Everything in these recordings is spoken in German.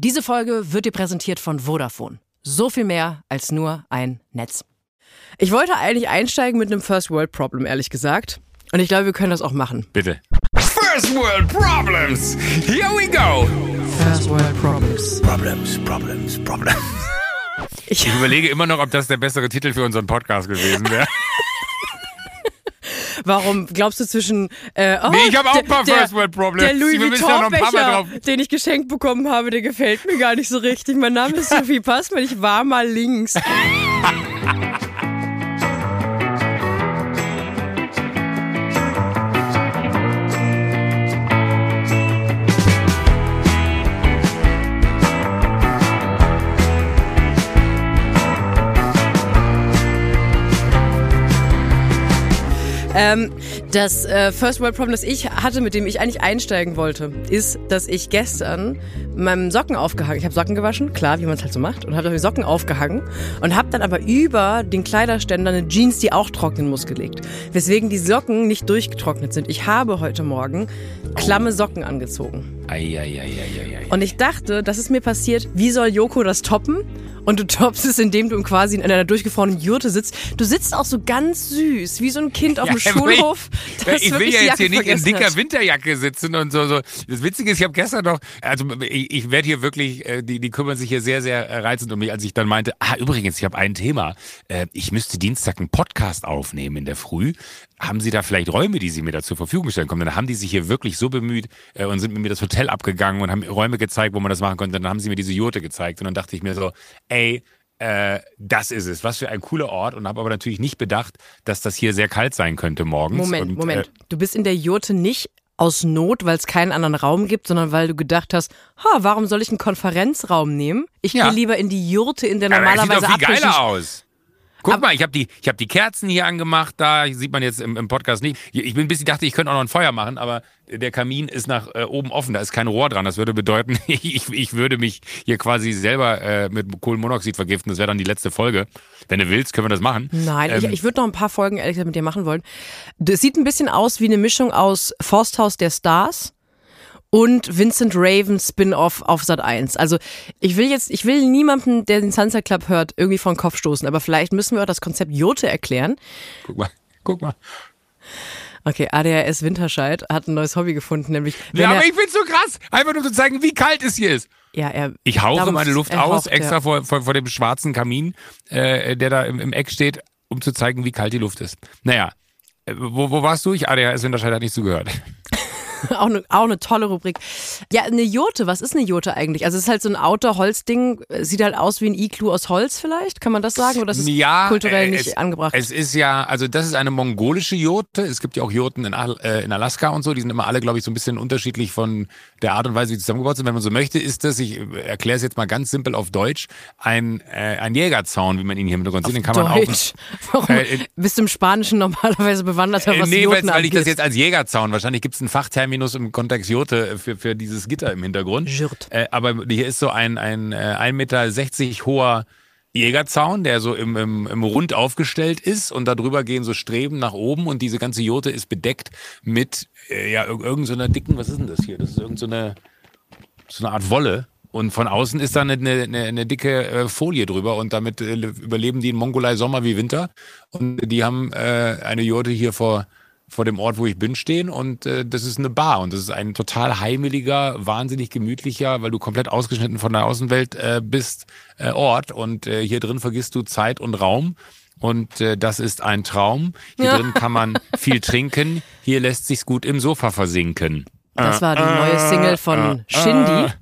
Diese Folge wird dir präsentiert von Vodafone. So viel mehr als nur ein Netz. Ich wollte eigentlich einsteigen mit einem First World Problem, ehrlich gesagt. Und ich glaube, wir können das auch machen. Bitte. First World Problems. Here we go. First World Problems. Problems, Problems, Problems. Ich, Ich überlege immer noch, ob das der bessere Titel für unseren Podcast gewesen wäre. warum glaubst du zwischen. Äh, oh, Nee, ich habe auch ein paar der- First World Problems. Der Louis Vuitton-Becher, drauf. den ich geschenkt bekommen habe, der gefällt mir gar nicht so richtig. Mein Name ist Sophie Passmann, ich war mal links. Ähm, das äh, First World Problem, das ich hatte, mit dem ich eigentlich einsteigen wollte, ist, dass ich gestern meinem Socken aufgehangen, ich habe Socken gewaschen, klar, wie man es halt so macht, und habe die Socken aufgehangen und habe dann aber über den Kleiderständer eine Jeans, die auch trocknen muss, gelegt. Weswegen die Socken nicht durchgetrocknet sind. Ich habe heute Morgen klamme Socken angezogen. Eieieiei. Und ich dachte, das ist mir passiert, wie soll Joko das toppen? Und du toppst es, indem du quasi in einer durchgefrorenen Jurte sitzt. Du sitzt auch so ganz süß, wie so ein Kind auf dem Ja, ich- Schulhof. das ich will ja jetzt hier nicht in dicker hat. Winterjacke sitzen und so. so. Das Witzige ist, ich habe gestern noch, also ich, ich werde hier wirklich, äh, die, die kümmern sich hier sehr, sehr äh, reizend um mich, als ich dann meinte, ah, übrigens, ich habe ein Thema. Äh, Ich müsste Dienstag einen Podcast aufnehmen in der Früh. Haben Sie da vielleicht Räume, die Sie mir da zur Verfügung stellen können? Dann haben die sich hier wirklich so bemüht äh, und sind mit mir das Hotel abgegangen und haben Räume gezeigt, wo man das machen konnte. Dann haben sie mir diese Jurte gezeigt und dann dachte ich mir so, ey, äh, das ist es. Was für ein cooler Ort und habe aber natürlich nicht bedacht, dass das hier sehr kalt sein könnte morgens. Moment, und, Moment. Äh, Du bist in der Jurte nicht aus Not, weil es keinen anderen Raum gibt, sondern weil du gedacht hast, ha, warum soll ich einen Konferenzraum nehmen? Ich Ja. gehe lieber in die Jurte, in der aber es sieht normalerweise doch viel geiler aus. Guck mal, ich habe die, ich hab die Kerzen hier angemacht, da sieht man jetzt im, im Podcast nicht. Ich bin ein bisschen, dachte, ich könnte auch noch ein Feuer machen, aber der Kamin ist nach äh, oben offen, da ist kein Rohr dran. Das würde bedeuten, ich, ich würde mich hier quasi selber äh, mit Kohlenmonoxid vergiften. Das wäre dann die letzte Folge. Wenn du willst, können wir das machen. Nein, ich, Ähm, ich würde noch ein paar Folgen ehrlich gesagt mit dir machen wollen. Das sieht ein bisschen aus wie eine Mischung aus Forsthaus der Stars und Vincent Raven Spin-off auf Sat 1. Also ich will jetzt, ich will niemanden, der den Sunset Club hört, irgendwie vor den Kopf stoßen, aber vielleicht müssen wir auch das Konzept Jote erklären. Guck mal, guck mal. Okay, ADHS Winterscheid hat ein neues Hobby gefunden, nämlich Ja, er, aber ich find's so krass. Einfach nur zu zeigen, wie kalt es hier ist. ja, er Ich hauche meine Luft aus, haucht, extra ja. vor, vor, vor dem schwarzen Kamin, äh, der da im, im Eck steht, um zu zeigen, wie kalt die Luft ist. Naja, äh, wo, wo warst du? Ich, ADHS Winterscheid hat nicht zugehört. auch, eine, auch eine tolle Rubrik. Ja, eine Jote, was ist eine Jote eigentlich? Also es ist halt so ein Outdoor-Holzding, sieht halt aus wie ein Iglu aus Holz vielleicht, kann man das sagen? Oder ist es ja, kulturell äh, nicht es, angebracht? Es ist ja, also das ist eine mongolische Jote. Es gibt ja auch Joten in, äh, in Alaska und so. Die sind immer alle, glaube ich, so ein bisschen unterschiedlich von der Art und Weise, wie sie zusammengebaut sind. Wenn man so möchte, ist das, ich erkläre es jetzt mal ganz simpel auf Deutsch, ein, äh, ein Jägerzaun, wie man ihn hier im Hintergrund sieht. Den kann man auch. Deutsch. Warum? Äh, Bist du im Spanischen normalerweise bewanderter, Äh, was nee, Joten weil, weil ich das jetzt als Jägerzaun, wahrscheinlich gibt es einen Fachterminus im Kontext Jurte für, für dieses Gitter im Hintergrund. Jurt. Äh, aber hier ist so ein, ein äh, 1,60 Meter hoher Jägerzaun, der so im, im, im Rund aufgestellt ist und darüber gehen so Streben nach oben und diese ganze Jurte ist bedeckt mit äh, ja, ir- irgend so einer dicken, was ist denn das hier? Das ist irgend so so eine Art Wolle. Und von außen ist da eine, eine, eine, eine dicke äh, Folie drüber und damit äh, überleben die in Mongolei Sommer wie Winter. Und die haben äh, eine Jurte hier vor, vor dem Ort, wo ich bin, stehen und äh, das ist eine Bar und das ist ein total heimeliger, wahnsinnig gemütlicher, weil du komplett ausgeschnitten von der Außenwelt äh, bist, äh, Ort und äh, hier drin vergisst du Zeit und Raum. Und äh, das ist ein Traum. Hier Ja. drin kann man viel trinken. Hier lässt sich's gut im Sofa versinken. Das war die neue Single von Shindy.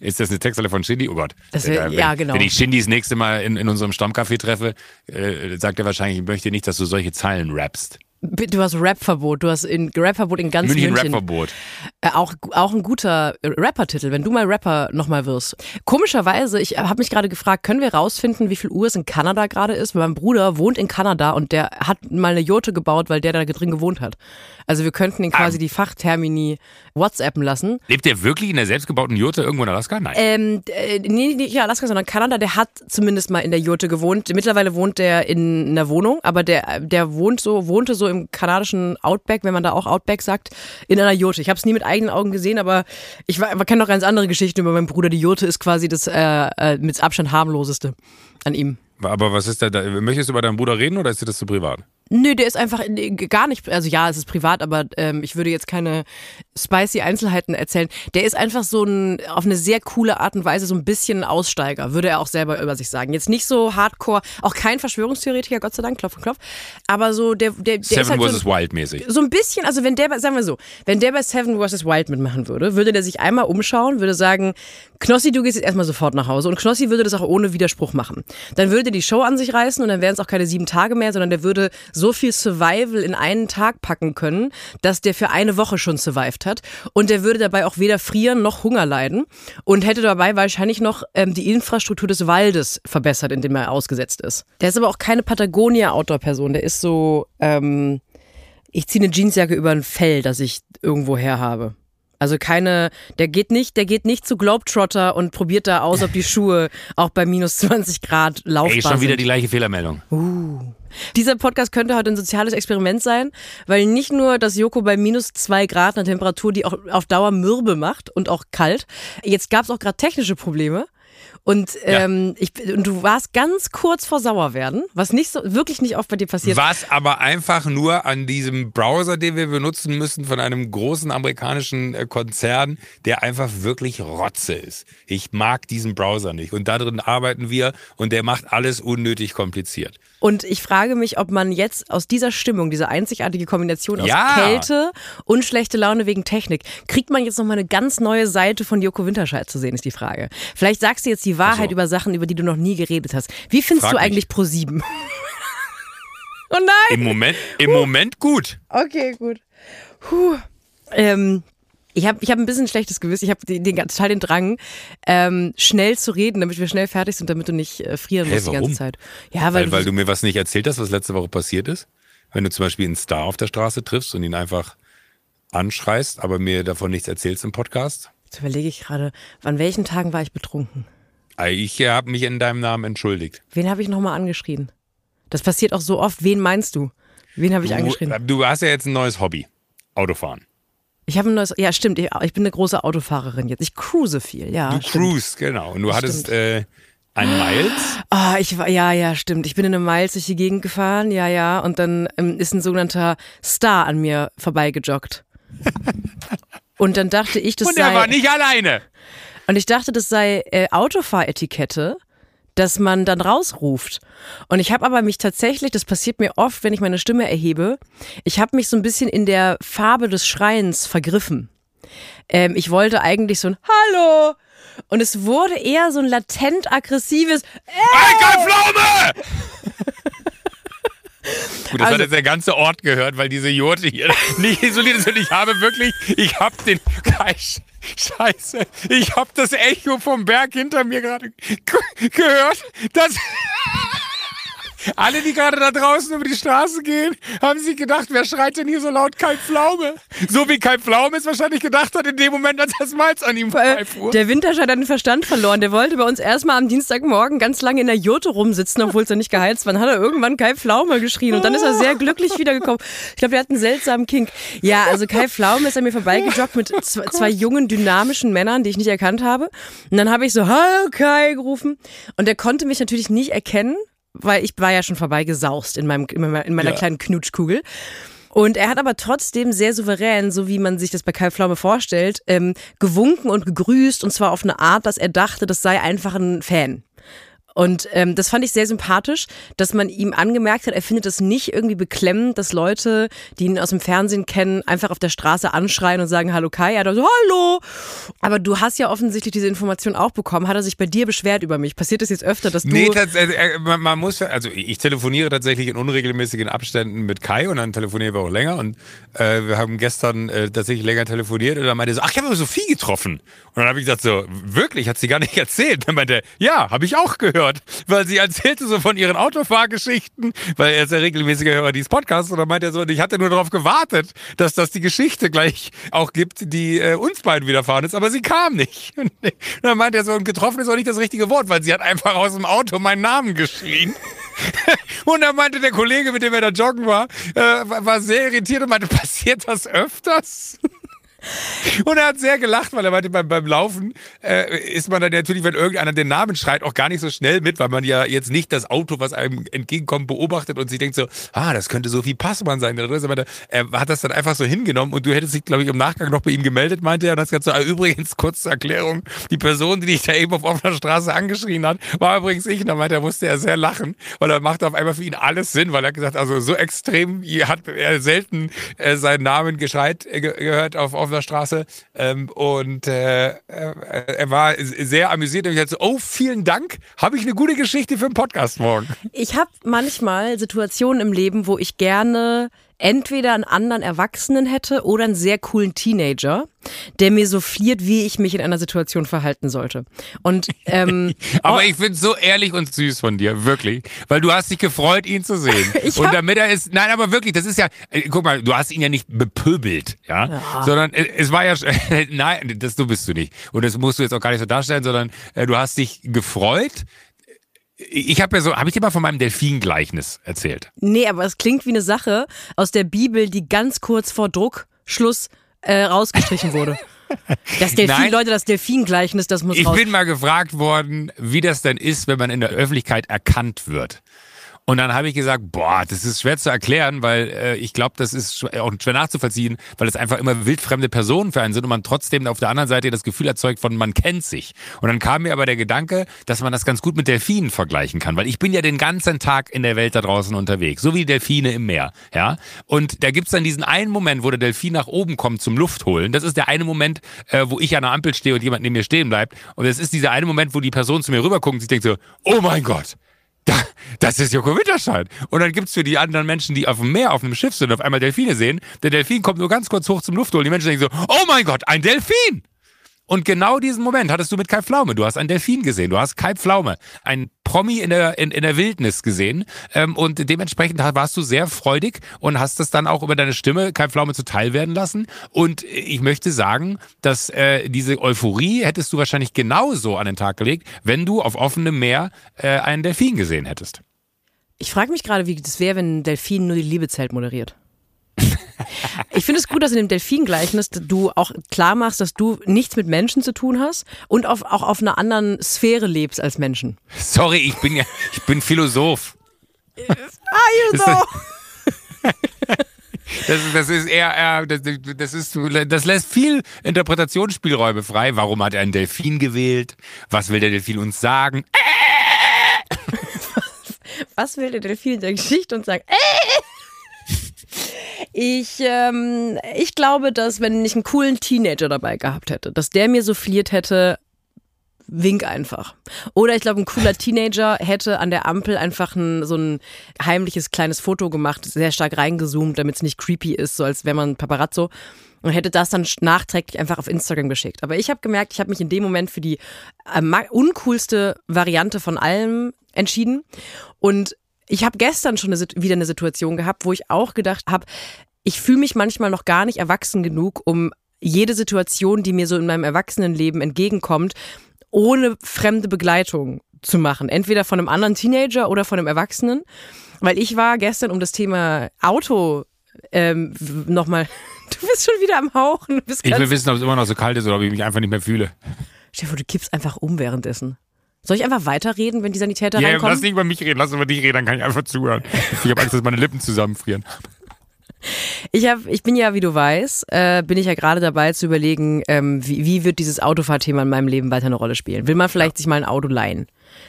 Ist das eine Textzeile von Shindy? Oh Gott. Das wär- Äh, wenn, ja, genau. Wenn ich Shindy das nächste Mal in, in unserem Stammcafé treffe, äh, sagt er wahrscheinlich, ich möchte nicht, dass du solche Zeilen rappst. Du hast Rapverbot, du hast in Rapverbot in ganz München, München. Rapverbot. Äh, auch, auch ein guter Rapper-Titel, wenn du mal Rapper nochmal wirst. Komischerweise, ich habe mich gerade gefragt, können wir rausfinden, wie viel Uhr es in Kanada gerade ist? Weil mein Bruder wohnt in Kanada und der hat mal eine Jote gebaut, weil der da drin gewohnt hat. Also wir könnten ihn quasi Ah. die Fachtermini WhatsAppen lassen. Lebt der wirklich in der selbstgebauten Jurte irgendwo in Alaska? Nein. Ähm, äh, nee, nicht Alaska, sondern Kanada, der hat zumindest mal in der Jurte gewohnt. Mittlerweile wohnt der in einer Wohnung, aber der, der wohnt so, wohnte so im kanadischen Outback, wenn man da auch Outback sagt, in einer Jote. Ich habe es nie mit eigenen Augen gesehen, aber ich kenne noch ganz andere Geschichten über meinen Bruder. Die Jote ist quasi das äh, äh, mit Abstand harmloseste an ihm. Aber was ist da? Möchtest du über deinen Bruder reden oder ist dir das zu privat? Nö, der ist einfach gar nicht, also ja, es ist privat, aber ähm, ich würde jetzt keine spicy Einzelheiten erzählen. Der ist einfach so ein, auf eine sehr coole Art und Weise so ein bisschen Aussteiger, würde er auch selber über sich sagen. Jetzt nicht so hardcore, auch kein Verschwörungstheoretiker, Gott sei Dank, Klopf und Klopf, aber so der, der, der Seven ist halt vs. so, Wild mäßig. so ein bisschen, also wenn der, bei- sagen wir so, wenn der bei Seven vs. Wild mitmachen würde, würde der sich einmal umschauen, würde sagen, Knossi, du gehst jetzt erstmal sofort nach Hause und Knossi würde das auch ohne Widerspruch machen. Dann würde die Show an sich reißen und dann wären es auch keine sieben Tage mehr, sondern der würde so viel Survival in einen Tag packen können, dass der für eine Woche schon survived hat und der würde dabei auch weder frieren noch Hunger leiden und hätte dabei wahrscheinlich noch ähm, die Infrastruktur des Waldes verbessert, in dem er ausgesetzt ist. Der ist aber auch keine Patagonia-Outdoor-Person, der ist so, ähm, ich ziehe eine Jeansjacke über ein Fell, das ich irgendwo her habe. Also keine, der geht nicht, der geht nicht zu Globetrotter und probiert da aus, ob die Schuhe auch bei minus 20 Grad laufbar Ey, schon wieder sind. die gleiche Fehlermeldung. Dieser Podcast könnte heute ein soziales Experiment sein, weil nicht nur, dass Joko bei minus zwei Grad eine Temperatur, die auch auf Dauer mürbe macht und auch kalt. Jetzt gab es auch gerade technische Probleme. Und, ähm, ich, und du warst ganz kurz vor Sauerwerden, was nicht so, wirklich nicht oft bei dir passiert. Was aber einfach nur an diesem Browser, den wir benutzen müssen, von einem großen amerikanischen äh, Konzern, der einfach wirklich Rotze ist. Ich mag diesen Browser nicht. Und da drin arbeiten wir und der macht alles unnötig kompliziert. Und ich frage mich, ob man jetzt aus dieser Stimmung, diese einzigartige Kombination aus Ja. Kälte und schlechte Laune wegen Technik, kriegt man jetzt nochmal eine ganz neue Seite von Joko Winterscheid zu sehen, ist die Frage. Vielleicht sagst du jetzt die Wahrheit Ach so. über Sachen, über die du noch nie geredet hast. Wie findest Frag du eigentlich Pro 7? oh nein! Im Moment, im Moment gut. Okay, gut. Puh. Ähm, ich habe ich hab ein bisschen schlechtes Gewissen. Ich habe den, den, total den Drang, ähm, schnell zu reden, damit wir schnell fertig sind, damit du nicht äh, frieren Hä, musst die ganze warum? Zeit. Ja, weil, Weil, weil du mir was nicht erzählt hast, was letzte Woche passiert ist. Wenn du zum Beispiel einen Star auf der Straße triffst und ihn einfach anschreist, aber mir davon nichts erzählst im Podcast. Jetzt überlege ich gerade, an welchen Tagen war ich betrunken? Ich habe mich in deinem Namen entschuldigt. Wen habe ich nochmal angeschrien? Das passiert auch so oft. Wen meinst du? Wen habe ich angeschrien? Du, du hast ja jetzt ein neues Hobby. Autofahren. Ich habe ein neues. Ja, stimmt. Ich, ich bin eine große Autofahrerin jetzt. Ich cruise viel. Ja. Du stimmt. cruise, genau. Und du hattest äh, ein Miles. Ah, ich war, ja, ja, stimmt. Ich bin in einem Miles durch die Gegend gefahren, ja, ja. Und dann ähm, ist ein sogenannter Star an mir vorbeigejoggt. Und dann dachte ich, das Und sei. er war nicht alleine. Und ich dachte, das sei äh, Autofahretikette, dass man dann rausruft. Und ich habe aber mich tatsächlich, das passiert mir oft, wenn ich meine Stimme erhebe, ich habe mich so ein bisschen in der Farbe des Schreiens vergriffen. Ähm, ich wollte eigentlich so ein Hallo. Und es wurde eher so ein latent aggressives Hey, kein Pflaume! Gut, das Also- hat jetzt der ganze Ort gehört, weil diese Jurte hier nicht isoliert ist. Und ich habe wirklich, ich habe den, Scheiße, ich habe das Echo vom Berg hinter mir gerade ge- gehört. Das, alle, die gerade da draußen über die Straße gehen, haben sich gedacht, wer schreit denn hier so laut Kai Pflaume? So wie Kai Pflaume es wahrscheinlich gedacht hat in dem Moment, als das Malz an ihm vorbeifuhr. der Winterscheid hat den Verstand verloren. Der wollte bei uns erstmal am Dienstagmorgen ganz lange in der Jurte rumsitzen, obwohl es ja nicht geheizt war. Dann hat er irgendwann Kai Pflaume geschrien und dann ist er sehr glücklich wiedergekommen. Ich glaube, der hat einen seltsamen Kink. Ja, also Kai Pflaume ist an mir vorbeigejoggt mit zwei, zwei jungen, dynamischen Männern, die ich nicht erkannt habe. Und dann habe ich so, Hallo Kai gerufen. Und der konnte mich natürlich nicht erkennen, weil ich war ja schon vorbeigesaust in, meinem, in meiner, in meiner Ja. kleinen Knutschkugel. Und er hat aber trotzdem sehr souverän, so wie man sich das bei Kai Pflaume vorstellt, ähm, gewunken und gegrüßt und zwar auf eine Art, dass er dachte, das sei einfach ein Fan. Und ähm, das fand ich sehr sympathisch, dass man ihm angemerkt hat, er findet es nicht irgendwie beklemmend, dass Leute, die ihn aus dem Fernsehen kennen, einfach auf der Straße anschreien und sagen Hallo Kai. Er hat so Hallo. Aber du hast ja offensichtlich diese Information auch bekommen. Hat er sich bei dir beschwert über mich? Passiert das jetzt öfter, dass du Nee, äh, äh, man, man muss, also ich telefoniere tatsächlich in unregelmäßigen Abständen mit Kai und dann telefonieren wir auch länger und äh, wir haben gestern äh, tatsächlich länger telefoniert und dann meinte er so, ach, ich habe Sophie getroffen. Und dann habe ich gesagt so, wirklich, hat sie gar nicht erzählt. Dann meinte er, ja, habe ich auch gehört, weil sie erzählte so von ihren Autofahrgeschichten, weil er ist ja regelmäßiger Hörer dieses Podcasts und dann meinte er so, und ich hatte nur darauf gewartet, dass das die Geschichte gleich auch gibt, die äh, uns beiden widerfahren ist, aber sie kam nicht. Und dann meinte er so, und getroffen ist auch nicht das richtige Wort, weil sie hat einfach aus dem Auto meinen Namen geschrien. Und da meinte der Kollege, mit dem er da joggen war, äh, war sehr irritiert und meinte, passiert das öfters? Und er hat sehr gelacht, weil er meinte, beim, beim Laufen äh, ist man dann natürlich, wenn irgendeiner den Namen schreit, auch gar nicht so schnell mit, weil man ja jetzt nicht das Auto, was einem entgegenkommt, beobachtet und sich denkt so, ah, das könnte Sophie Passmann sein. Er hat das dann einfach so hingenommen und du hättest dich, glaube ich, im Nachgang noch bei ihm gemeldet, meinte er. Und das gesagt so, ah, übrigens, kurze Erklärung, die Person, die dich da eben auf offener Straße angeschrien hat, war übrigens ich. Und dann meinte er, musste er sehr lachen, weil er machte auf einmal für ihn alles Sinn, weil er gesagt also so extrem hat er selten äh, seinen Namen geschreit äh, gehört auf offener der Straße. Ähm, und äh, äh, er war sehr amüsiert und ich so, oh, vielen Dank. Habe ich eine gute Geschichte für den Podcast morgen. Ich habe manchmal Situationen im Leben, wo ich gerne entweder einen anderen Erwachsenen hätte oder einen sehr coolen Teenager, der mir so fliert, wie ich mich in einer Situation verhalten sollte. Und ähm, aber oh, ich finde so ehrlich und süß von dir, wirklich, weil du hast dich gefreut, ihn zu sehen. und damit er ist, nein, aber wirklich, das ist ja, äh, guck mal, du hast ihn ja nicht bepöbelt, ja, ja. sondern äh, es war ja, nein, das du bist du nicht. Und das musst du jetzt auch gar nicht so darstellen, sondern äh, du hast dich gefreut, ich habe ja so, habe ich dir mal von meinem Delfin-Gleichnis erzählt? Nee, aber es klingt wie eine Sache aus der Bibel, die ganz kurz vor Druckschluss äh, rausgestrichen wurde. Das Delfin, Nein, Leute, das Delfin-Gleichnis, das muss Ich raus. bin mal gefragt worden, wie das denn ist, wenn man in der Öffentlichkeit erkannt wird. Und dann habe ich gesagt, boah, das ist schwer zu erklären, weil äh, ich glaube, das ist auch schwer nachzuvollziehen, weil es einfach immer wildfremde Personen für einen sind und man trotzdem auf der anderen Seite das Gefühl erzeugt von, man kennt sich. Und dann kam mir aber der Gedanke, dass man das ganz gut mit Delfinen vergleichen kann, weil ich bin ja den ganzen Tag in der Welt da draußen unterwegs, so wie Delfine im Meer. Ja? Und da gibt's dann diesen einen Moment, wo der Delfin nach oben kommt zum Luft holen. Das ist der eine Moment, äh, wo ich an der Ampel stehe und jemand neben mir stehen bleibt. Und es ist dieser eine Moment, wo die Person zu mir rüberguckt und sich denkt so, oh mein Gott, das ist Joko Winterscheid. Und dann gibt's für die anderen Menschen, die auf dem Meer, auf einem Schiff sind, auf einmal Delfine sehen. Der Delfin kommt nur ganz kurz hoch zum Luftholen. Die Menschen denken so, oh mein Gott, ein Delfin! Und genau diesen Moment hattest du mit Kai Pflaume. Du hast einen Delfin gesehen. Du hast Kai Pflaume, ein Promi in der, in, in der Wildnis gesehen. Ähm, und dementsprechend warst du sehr freudig und hast das dann auch über deine Stimme Kai Pflaume zuteil werden lassen. Und ich möchte sagen, dass äh, diese Euphorie hättest du wahrscheinlich genauso an den Tag gelegt, wenn du auf offenem Meer äh, einen Delfin gesehen hättest. Ich frage mich gerade, wie das wäre, wenn ein Delfin nur die Liebezelt moderiert. Ich finde es gut, dass in dem Delfin-Gleichnis du auch klar machst, dass du nichts mit Menschen zu tun hast und auf, auch auf einer anderen Sphäre lebst als Menschen. Sorry, ich bin ja, ich bin Philosoph. Are you though? Das ist, das ist eher, eher das, das, ist, das lässt viel Interpretationsspielräume frei. Warum hat er einen Delfin gewählt? Was will der Delfin uns sagen? Was will der Delfin in der Geschichte uns sagen? Ich, ähm, ich glaube, dass wenn ich einen coolen Teenager dabei gehabt hätte, dass der mir so fliert hätte, wink einfach. Oder ich glaube, ein cooler Teenager hätte an der Ampel einfach ein, so ein heimliches kleines Foto gemacht, sehr stark reingezoomt, damit es nicht creepy ist, so als wäre man Paparazzo. Und hätte das dann nachträglich einfach auf Instagram geschickt. Aber ich habe gemerkt, ich habe mich in dem Moment für die äh, uncoolste Variante von allem entschieden. Und ich habe gestern schon eine, wieder eine Situation gehabt, wo ich auch gedacht habe, ich fühle mich manchmal noch gar nicht erwachsen genug, um jede Situation, die mir so in meinem Erwachsenenleben entgegenkommt, ohne fremde Begleitung zu machen. Entweder von einem anderen Teenager oder von einem Erwachsenen. Weil ich war gestern um das Thema Auto ähm, nochmal. Du bist schon wieder am Hauchen. ich will wissen, ob es immer noch so kalt ist oder ob ich mich einfach nicht mehr fühle. Stefan, du kippst einfach um währenddessen. Soll ich einfach weiterreden, wenn die Sanitäter ja, reinkommen? lass nicht über mich reden, lass über dich reden, dann kann ich einfach zuhören. Ich habe Angst, dass meine Lippen zusammenfrieren. Ich, hab, ich bin ja, wie du weißt, äh, bin ich ja gerade dabei zu überlegen, ähm, wie, wie wird dieses Autofahrthema in meinem Leben weiter eine Rolle spielen. Will man vielleicht ja. sich mal ein Auto leihen?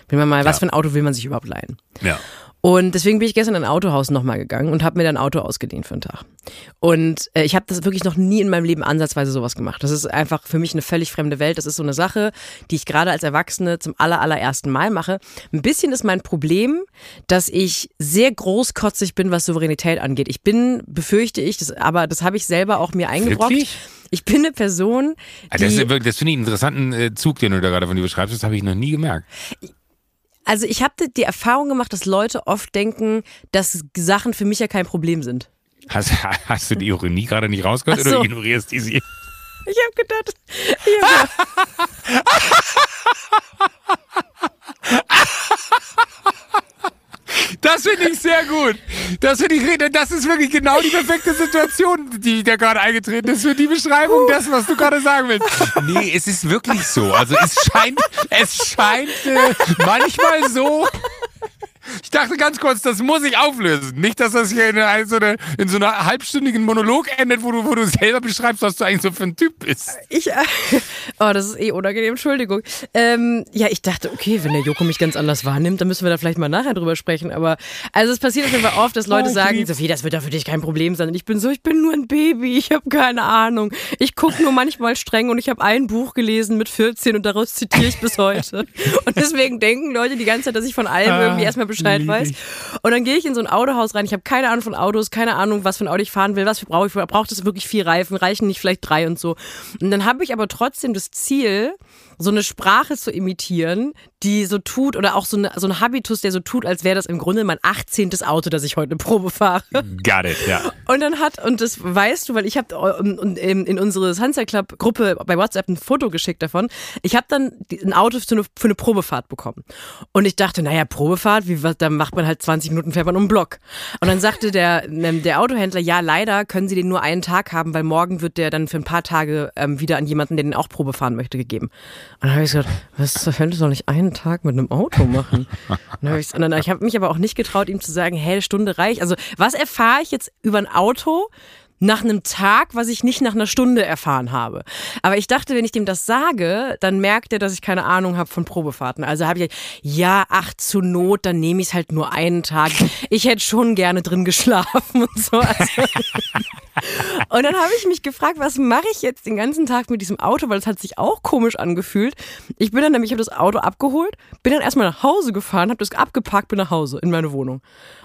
Will man mal, ja. was für ein Auto will man sich überhaupt leihen? Ja. Und deswegen bin ich gestern in ein Autohaus nochmal gegangen und habe mir dann ein Auto ausgeliehen für einen Tag. Und äh, ich habe das wirklich noch nie in meinem Leben ansatzweise sowas gemacht. Das ist einfach für mich eine völlig fremde Welt. Das ist so eine Sache, die ich gerade als Erwachsene zum aller, allerersten Mal mache. Ein bisschen ist mein Problem, dass ich sehr großkotzig bin, was Souveränität angeht. Ich bin, befürchte ich, das, aber das habe ich selber auch mir eingebrockt. Wirklich? Ich bin eine Person. Die, das, das finde ich einen interessanten äh, Zug, den du da gerade von dir beschreibst. Das habe ich noch nie gemerkt. Also ich habe die Erfahrung gemacht, dass Leute oft denken, dass Sachen für mich ja kein Problem sind. Hast, hast du die Ironie gerade nicht rausgehört so. oder ignorierst die sie? Ich habe gedacht. Ich hab da, sehr gut. Das finde ich, das ist wirklich genau die perfekte Situation, die da gerade eingetreten ist für die Beschreibung dessen, was du gerade sagen willst. Nee, es ist wirklich so. Also es scheint, es scheint äh, manchmal so, ich dachte ganz kurz, das muss ich auflösen. Nicht, dass das hier in, eine, so eine, in so einer halbstündigen Monolog endet, wo du, wo du selber beschreibst, was du eigentlich so für ein Typ bist. Ich, äh, oh, das ist eh unangenehm, Entschuldigung. Ähm, ja, ich dachte, okay, wenn der Joko mich ganz anders wahrnimmt, dann müssen wir da vielleicht mal nachher drüber sprechen. Aber also es passiert auf jeden Fall oft, dass Leute oh, sagen, Sophie, das wird doch für dich kein Problem sein. Und ich bin so, ich bin nur ein Baby, ich habe keine Ahnung. Ich gucke nur manchmal streng und ich habe ein Buch gelesen mit 14 und daraus zitiere ich bis heute. Und deswegen denken Leute die ganze Zeit, dass ich von allem ah, irgendwie erstmal Bescheid weiß. Und dann gehe ich in so ein Autohaus rein. Ich habe keine Ahnung von Autos, keine Ahnung, was für ein Auto ich fahren will, was brauche ich. Braucht es wirklich vier Reifen? Reichen nicht vielleicht drei und so. Und dann habe ich aber trotzdem das Ziel, so eine Sprache zu imitieren, die so tut, oder auch so, eine, so ein Habitus, der so tut, als wäre das im Grunde mein 18. Auto, das ich heute eine Probe fahre. Got it, ja. Und dann hat, und das weißt du, weil ich habe in, in unsere Sunset Club Gruppe bei WhatsApp ein Foto geschickt davon. Ich habe dann ein Auto für eine, für eine Probefahrt bekommen. Und ich dachte, naja, Probefahrt, wie, da macht man halt 20 Minuten, fährt man um den Block. Und dann sagte der, ähm, der Autohändler, ja, leider können Sie den nur einen Tag haben, weil morgen wird der dann für ein paar Tage ähm, wieder an jemanden, der den auch Probe fahren möchte, gegeben. Und dann habe ich gesagt, was könntest du doch nicht Tag mit einem Auto machen? Und ich, dann, ich habe mich aber auch nicht getraut, ihm zu sagen, hey, Stunde reicht. Also was erfahre ich jetzt über ein Auto, nach einem Tag, was ich nicht nach einer Stunde erfahren habe. Aber ich dachte, wenn ich dem das sage, dann merkt er, dass ich keine Ahnung habe von Probefahrten. Also habe ich ja, ach zu Not, dann nehme ich es halt nur einen Tag. Ich hätte schon gerne drin geschlafen und so. Also und dann habe ich mich gefragt, was mache ich jetzt den ganzen Tag mit diesem Auto, weil es hat sich auch komisch angefühlt. Ich bin dann nämlich, ich habe das Auto abgeholt, bin dann erstmal nach Hause gefahren, habe das abgepackt, bin nach Hause in meine Wohnung.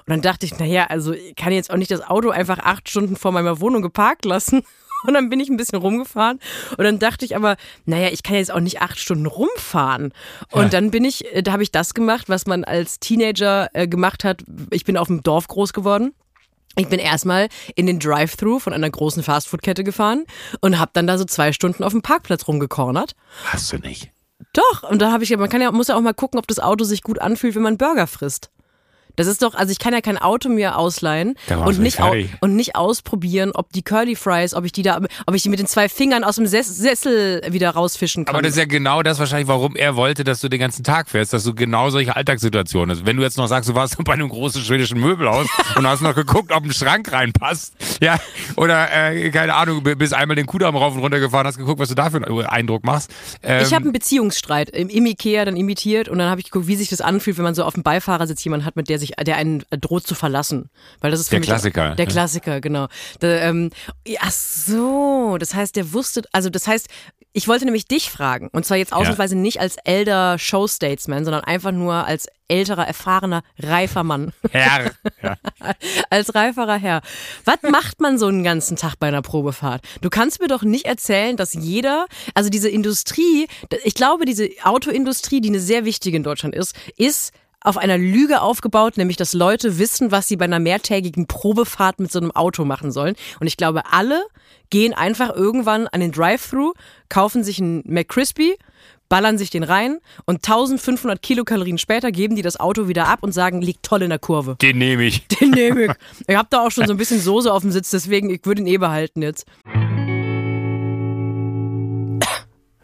Und dann dachte ich, naja, also ich kann jetzt auch nicht das Auto einfach acht Stunden vor meiner Wohnung geparkt lassen. Und dann bin ich ein bisschen rumgefahren. Und dann dachte ich aber, naja, ich kann jetzt auch nicht acht Stunden rumfahren. Und ja. dann bin ich, äh, da habe ich das gemacht, was man als Teenager äh, gemacht hat. Ich bin auf dem Dorf groß geworden. Ich bin erstmal in den Drive-Thru von einer großen Fastfood-Kette gefahren und habe dann da so zwei Stunden auf dem Parkplatz rumgekornert. Hast du nicht? Doch, und da habe ich, man kann ja, muss ja auch mal gucken, ob das Auto sich gut anfühlt, wenn man Burger frisst. Das ist doch, also ich kann ja kein Auto mir ausleihen und nicht, au und nicht ausprobieren, ob die Curly Fries, ob ich die da, ob ich die mit den zwei Fingern aus dem Ses Sessel wieder rausfischen kann. Aber das ist ja genau das wahrscheinlich, warum er wollte, dass du den ganzen Tag fährst, dass du genau solche Alltagssituationen hast. Wenn du jetzt noch sagst, du warst bei einem großen schwedischen Möbelhaus und hast noch geguckt, ob ein Schrank reinpasst, ja, oder äh, keine Ahnung, bis einmal den Kudamm rauf und runter gefahren hast, geguckt, was du da für einen Eindruck machst. Ähm, ich habe einen Beziehungsstreit im, im Ikea dann imitiert und dann habe ich geguckt, wie sich das anfühlt, wenn man so auf dem Beifahrersitz jemanden hat, mit der sich sich, der einen droht zu verlassen. Weil das ist für der mich Klassiker. Der Klassiker, genau. Der, ähm, ach so, das heißt, der wusste, also das heißt, ich wollte nämlich dich fragen. Und zwar jetzt ausnahmsweise ja. nicht als elder Show-Statesman, sondern einfach nur als älterer, erfahrener, reifer Mann. Herr. Ja. als reiferer Herr. Was macht man so einen ganzen Tag bei einer Probefahrt? Du kannst mir doch nicht erzählen, dass jeder, also diese Industrie, ich glaube, diese Autoindustrie, die eine sehr wichtige in Deutschland ist, ist auf einer Lüge aufgebaut, nämlich dass Leute wissen, was sie bei einer mehrtägigen Probefahrt mit so einem Auto machen sollen. Und ich glaube, alle gehen einfach irgendwann an den Drive-Thru, kaufen sich einen McCrispy, ballern sich den rein und 1500 Kilokalorien später geben die das Auto wieder ab und sagen, liegt toll in der Kurve. Den nehme ich. Den nehme ich. Ich habe da auch schon so ein bisschen Soße auf dem Sitz, deswegen ich würde ihn eh behalten jetzt.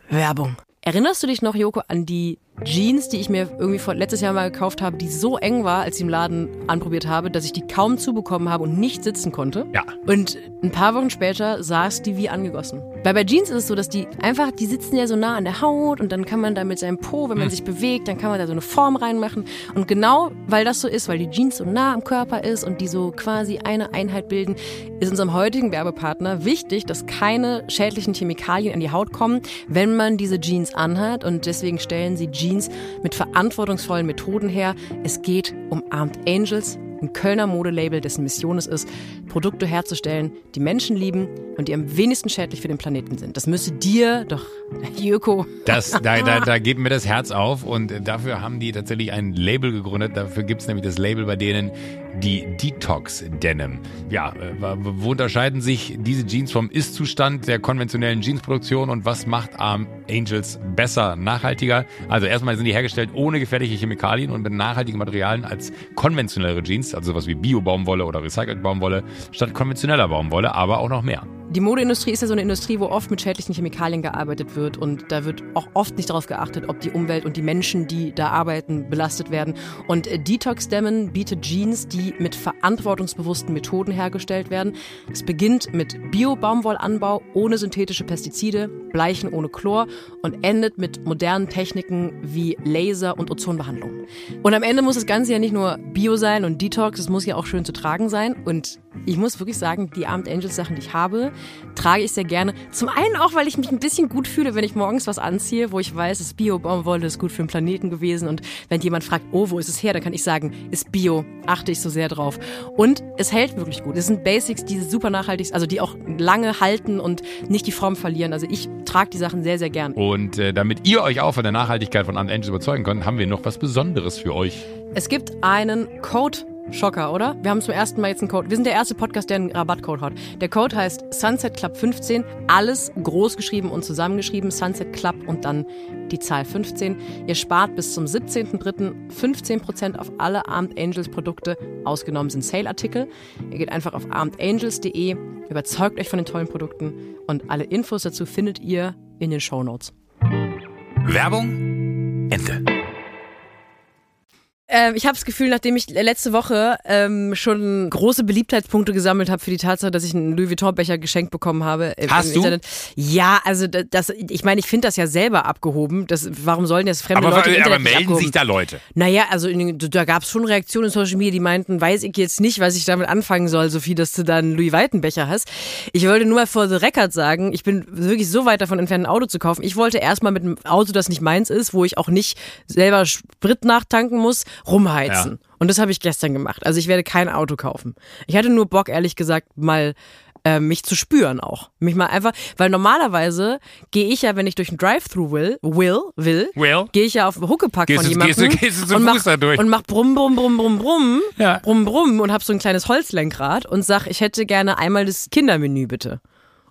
Werbung. Erinnerst du dich noch, Joko, an die Jeans, die ich mir irgendwie vor letztes Jahr mal gekauft habe, die so eng war, als ich im Laden anprobiert habe, dass ich die kaum zubekommen habe und nicht sitzen konnte. Ja. Und ein paar Wochen später saß die wie angegossen. Weil bei Jeans ist es so, dass die einfach, die sitzen ja so nah an der Haut und dann kann man da mit seinem Po, wenn man hm. sich bewegt, dann kann man da so eine Form reinmachen. Und genau weil das so ist, weil die Jeans so nah am Körper ist und die so quasi eine Einheit bilden, ist unserem heutigen Werbepartner wichtig, dass keine schädlichen Chemikalien in die Haut kommen, wenn man diese Jeans anhat. Und deswegen stellen sie Jeans Jeans mit verantwortungsvollen Methoden her. Es geht um Armed Angels, ein Kölner Modelabel, dessen Mission es ist, Produkte herzustellen, die Menschen lieben und die am wenigsten schädlich für den Planeten sind. Das müsste dir doch, Jürko. Das, da, da, da geht mir das Herz auf und dafür haben die tatsächlich ein Label gegründet. Dafür gibt es nämlich das Label, bei denen die Detox Denim. Ja, äh, wo unterscheiden sich diese Jeans vom Ist-Zustand der konventionellen Jeansproduktion und was macht Arm Angels besser, nachhaltiger? Also erstmal sind die hergestellt ohne gefährliche Chemikalien und mit nachhaltigen Materialien als konventionellere Jeans. Also sowas wie Bio-Baumwolle oder Recycled Baumwolle, statt konventioneller Baumwolle, aber auch noch mehr. Die Modeindustrie ist ja so eine Industrie, wo oft mit schädlichen Chemikalien gearbeitet wird und da wird auch oft nicht darauf geachtet, ob die Umwelt und die Menschen, die da arbeiten, belastet werden. Und äh, Detox Demon bietet Jeans, die mit verantwortungsbewussten Methoden hergestellt werden. Es beginnt mit Bio-Baumwollanbau ohne synthetische Pestizide, Bleichen ohne Chlor und endet mit modernen Techniken wie Laser und Ozonbehandlung. Und am Ende muss das Ganze ja nicht nur Bio sein und Detox, es muss ja auch schön zu tragen sein. Und ich muss wirklich sagen, die Armed Angels Sachen, die ich habe, trage ich sehr gerne. Zum einen auch, weil ich mich ein bisschen gut fühle, wenn ich morgens was anziehe, wo ich weiß, es ist Bio-Baumwolle, ist gut für den Planeten gewesen. Und wenn jemand fragt, oh, wo ist es her, dann kann ich sagen, ist Bio, achte ich so sehr drauf. Und es hält wirklich gut. Es sind Basics, die super nachhaltig, also die auch lange halten und nicht die Form verlieren. Also ich trage die Sachen sehr, sehr gern. Und äh, damit ihr euch auch von der Nachhaltigkeit von Armed Angels überzeugen könnt, haben wir noch was Besonderes für euch. Es gibt einen Code Schocker, oder? Wir haben zum ersten Mal jetzt einen Code. Wir sind der erste Podcast, der einen Rabattcode hat. Der Code heißt Sunset Club 15. Alles groß geschrieben und zusammengeschrieben. Sunset Club und dann die Zahl 15. Ihr spart bis zum 17.03. 15% auf alle Armed Angels Produkte. Ausgenommen sind Sale-Artikel. Ihr geht einfach auf armedangels.de, überzeugt euch von den tollen Produkten und alle Infos dazu findet ihr in den Show Notes. Werbung Ende. Ähm, ich habe das Gefühl, nachdem ich letzte Woche ähm, schon große Beliebtheitspunkte gesammelt habe für die Tatsache, dass ich einen Louis Vuitton-Becher geschenkt bekommen habe. Im, Hast im du? Internet. Ja, also das, ich meine, ich finde das ja selber abgehoben. Das, warum sollen das fremde Aber, Leute im aber Internet nicht melden abgehoben? sich da Leute? Naja, also in, da gab es schon Reaktionen in Social Media, die meinten, weiß ich jetzt nicht, was ich damit anfangen soll, Sophie, dass du da einen Louis Vuitton-Becher hast. Ich wollte nur mal vor the record sagen, ich bin wirklich so weit davon entfernt, ein Auto zu kaufen. Ich wollte erstmal mit einem Auto, das nicht meins ist, wo ich auch nicht selber Sprit nachtanken muss, rumheizen. Ja. Und das habe ich gestern gemacht. Also ich werde kein Auto kaufen. Ich hatte nur Bock, ehrlich gesagt, mal äh, mich zu spüren auch. Mich mal einfach, weil normalerweise gehe ich ja, wenn ich durch ein Drive-Thru will, will, will, Will? gehe ich ja auf Huckepack Gehst von jemandem gehst du- gehst du zu und Fuß mach, da durch? und mach brumm, brumm, brumm, brumm, brumm, Ja. brumm, brumm und hab so ein kleines Holzlenkrad und sag, ich hätte gerne einmal das Kindermenü bitte.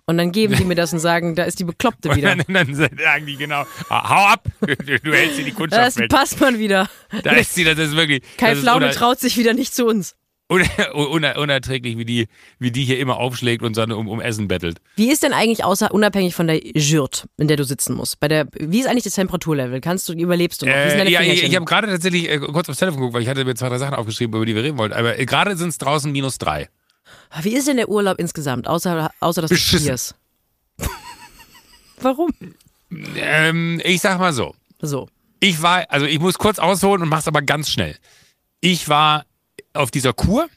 Und dann geben die mir das und sagen, da ist die Bekloppte wieder. Und dann, dann sagen die genau, ah, hau ab, du, hältst dir die Da Kundschaft ist weg. passt man wieder. Da ist sie, das ist wirklich. Kai das Pflaume uner- traut sich wieder nicht zu uns. uner- uner- unerträglich, wie die, wie die hier immer aufschlägt und dann um, um Essen bettelt. Wie ist denn eigentlich außer unabhängig von der Jurt, in der du sitzen musst? Bei der, wie ist eigentlich das Temperaturlevel? Kannst du überlebst du noch? Äh, ja, ich, ich habe gerade tatsächlich äh, kurz aufs Telefon geguckt, weil ich hatte mir zwei, drei Sachen aufgeschrieben, über die wir reden wollten. Aber äh, gerade sind es draußen minus drei. Wie ist denn der Urlaub insgesamt, außer, außer dass Beschissen. du frierst? Warum? Ähm, ich sag mal so. So. Ich war, also ich muss kurz ausholen und mach's aber ganz schnell. Ich war auf dieser Kur,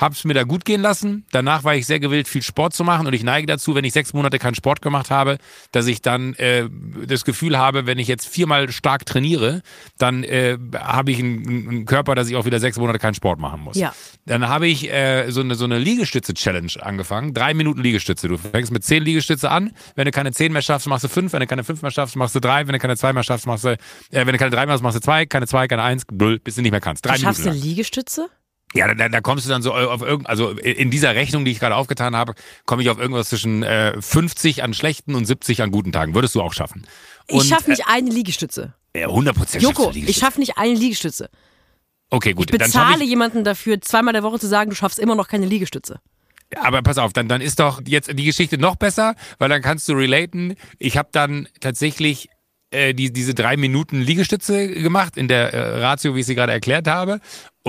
hab's mir da gut gehen lassen. Danach war ich sehr gewillt, viel Sport zu machen und ich neige dazu, wenn ich sechs Monate keinen Sport gemacht habe, dass ich dann äh, das Gefühl habe, wenn ich jetzt viermal stark trainiere, dann äh, habe ich einen, einen Körper, dass ich auch wieder sechs Monate keinen Sport machen muss. Ja. Dann habe ich äh, so eine, so eine Liegestütze-Challenge angefangen. Drei Minuten Liegestütze. Du fängst mit zehn Liegestütze an. Wenn du keine zehn mehr schaffst, machst du fünf. Wenn du keine fünf mehr schaffst, machst du drei. Wenn du keine zwei mehr schaffst, machst du, äh, wenn du keine drei mehr hast, machst du zwei. Keine zwei, keine eins, null, bis du nicht mehr kannst. Drei Du schaffst Minuten eine lang. Liegestütze? Ja, da, da kommst du dann so auf irgend, also in dieser Rechnung, die ich gerade aufgetan habe, komme ich auf irgendwas zwischen äh, 50 an schlechten und 70 an guten Tagen. Würdest du auch schaffen. Ich schaffe nicht eine Liegestütze. Äh, 100 Prozent Joko, ich schaffe nicht eine Liegestütze. Okay, gut. Ich dann bezahle ich, jemanden dafür, zweimal der Woche zu sagen, du schaffst immer noch keine Liegestütze. Aber pass auf, dann, dann ist doch jetzt die Geschichte noch besser, weil dann kannst du relaten. Ich habe dann tatsächlich äh, die, diese drei Minuten Liegestütze gemacht in der äh, Ratio, wie ich sie gerade erklärt habe.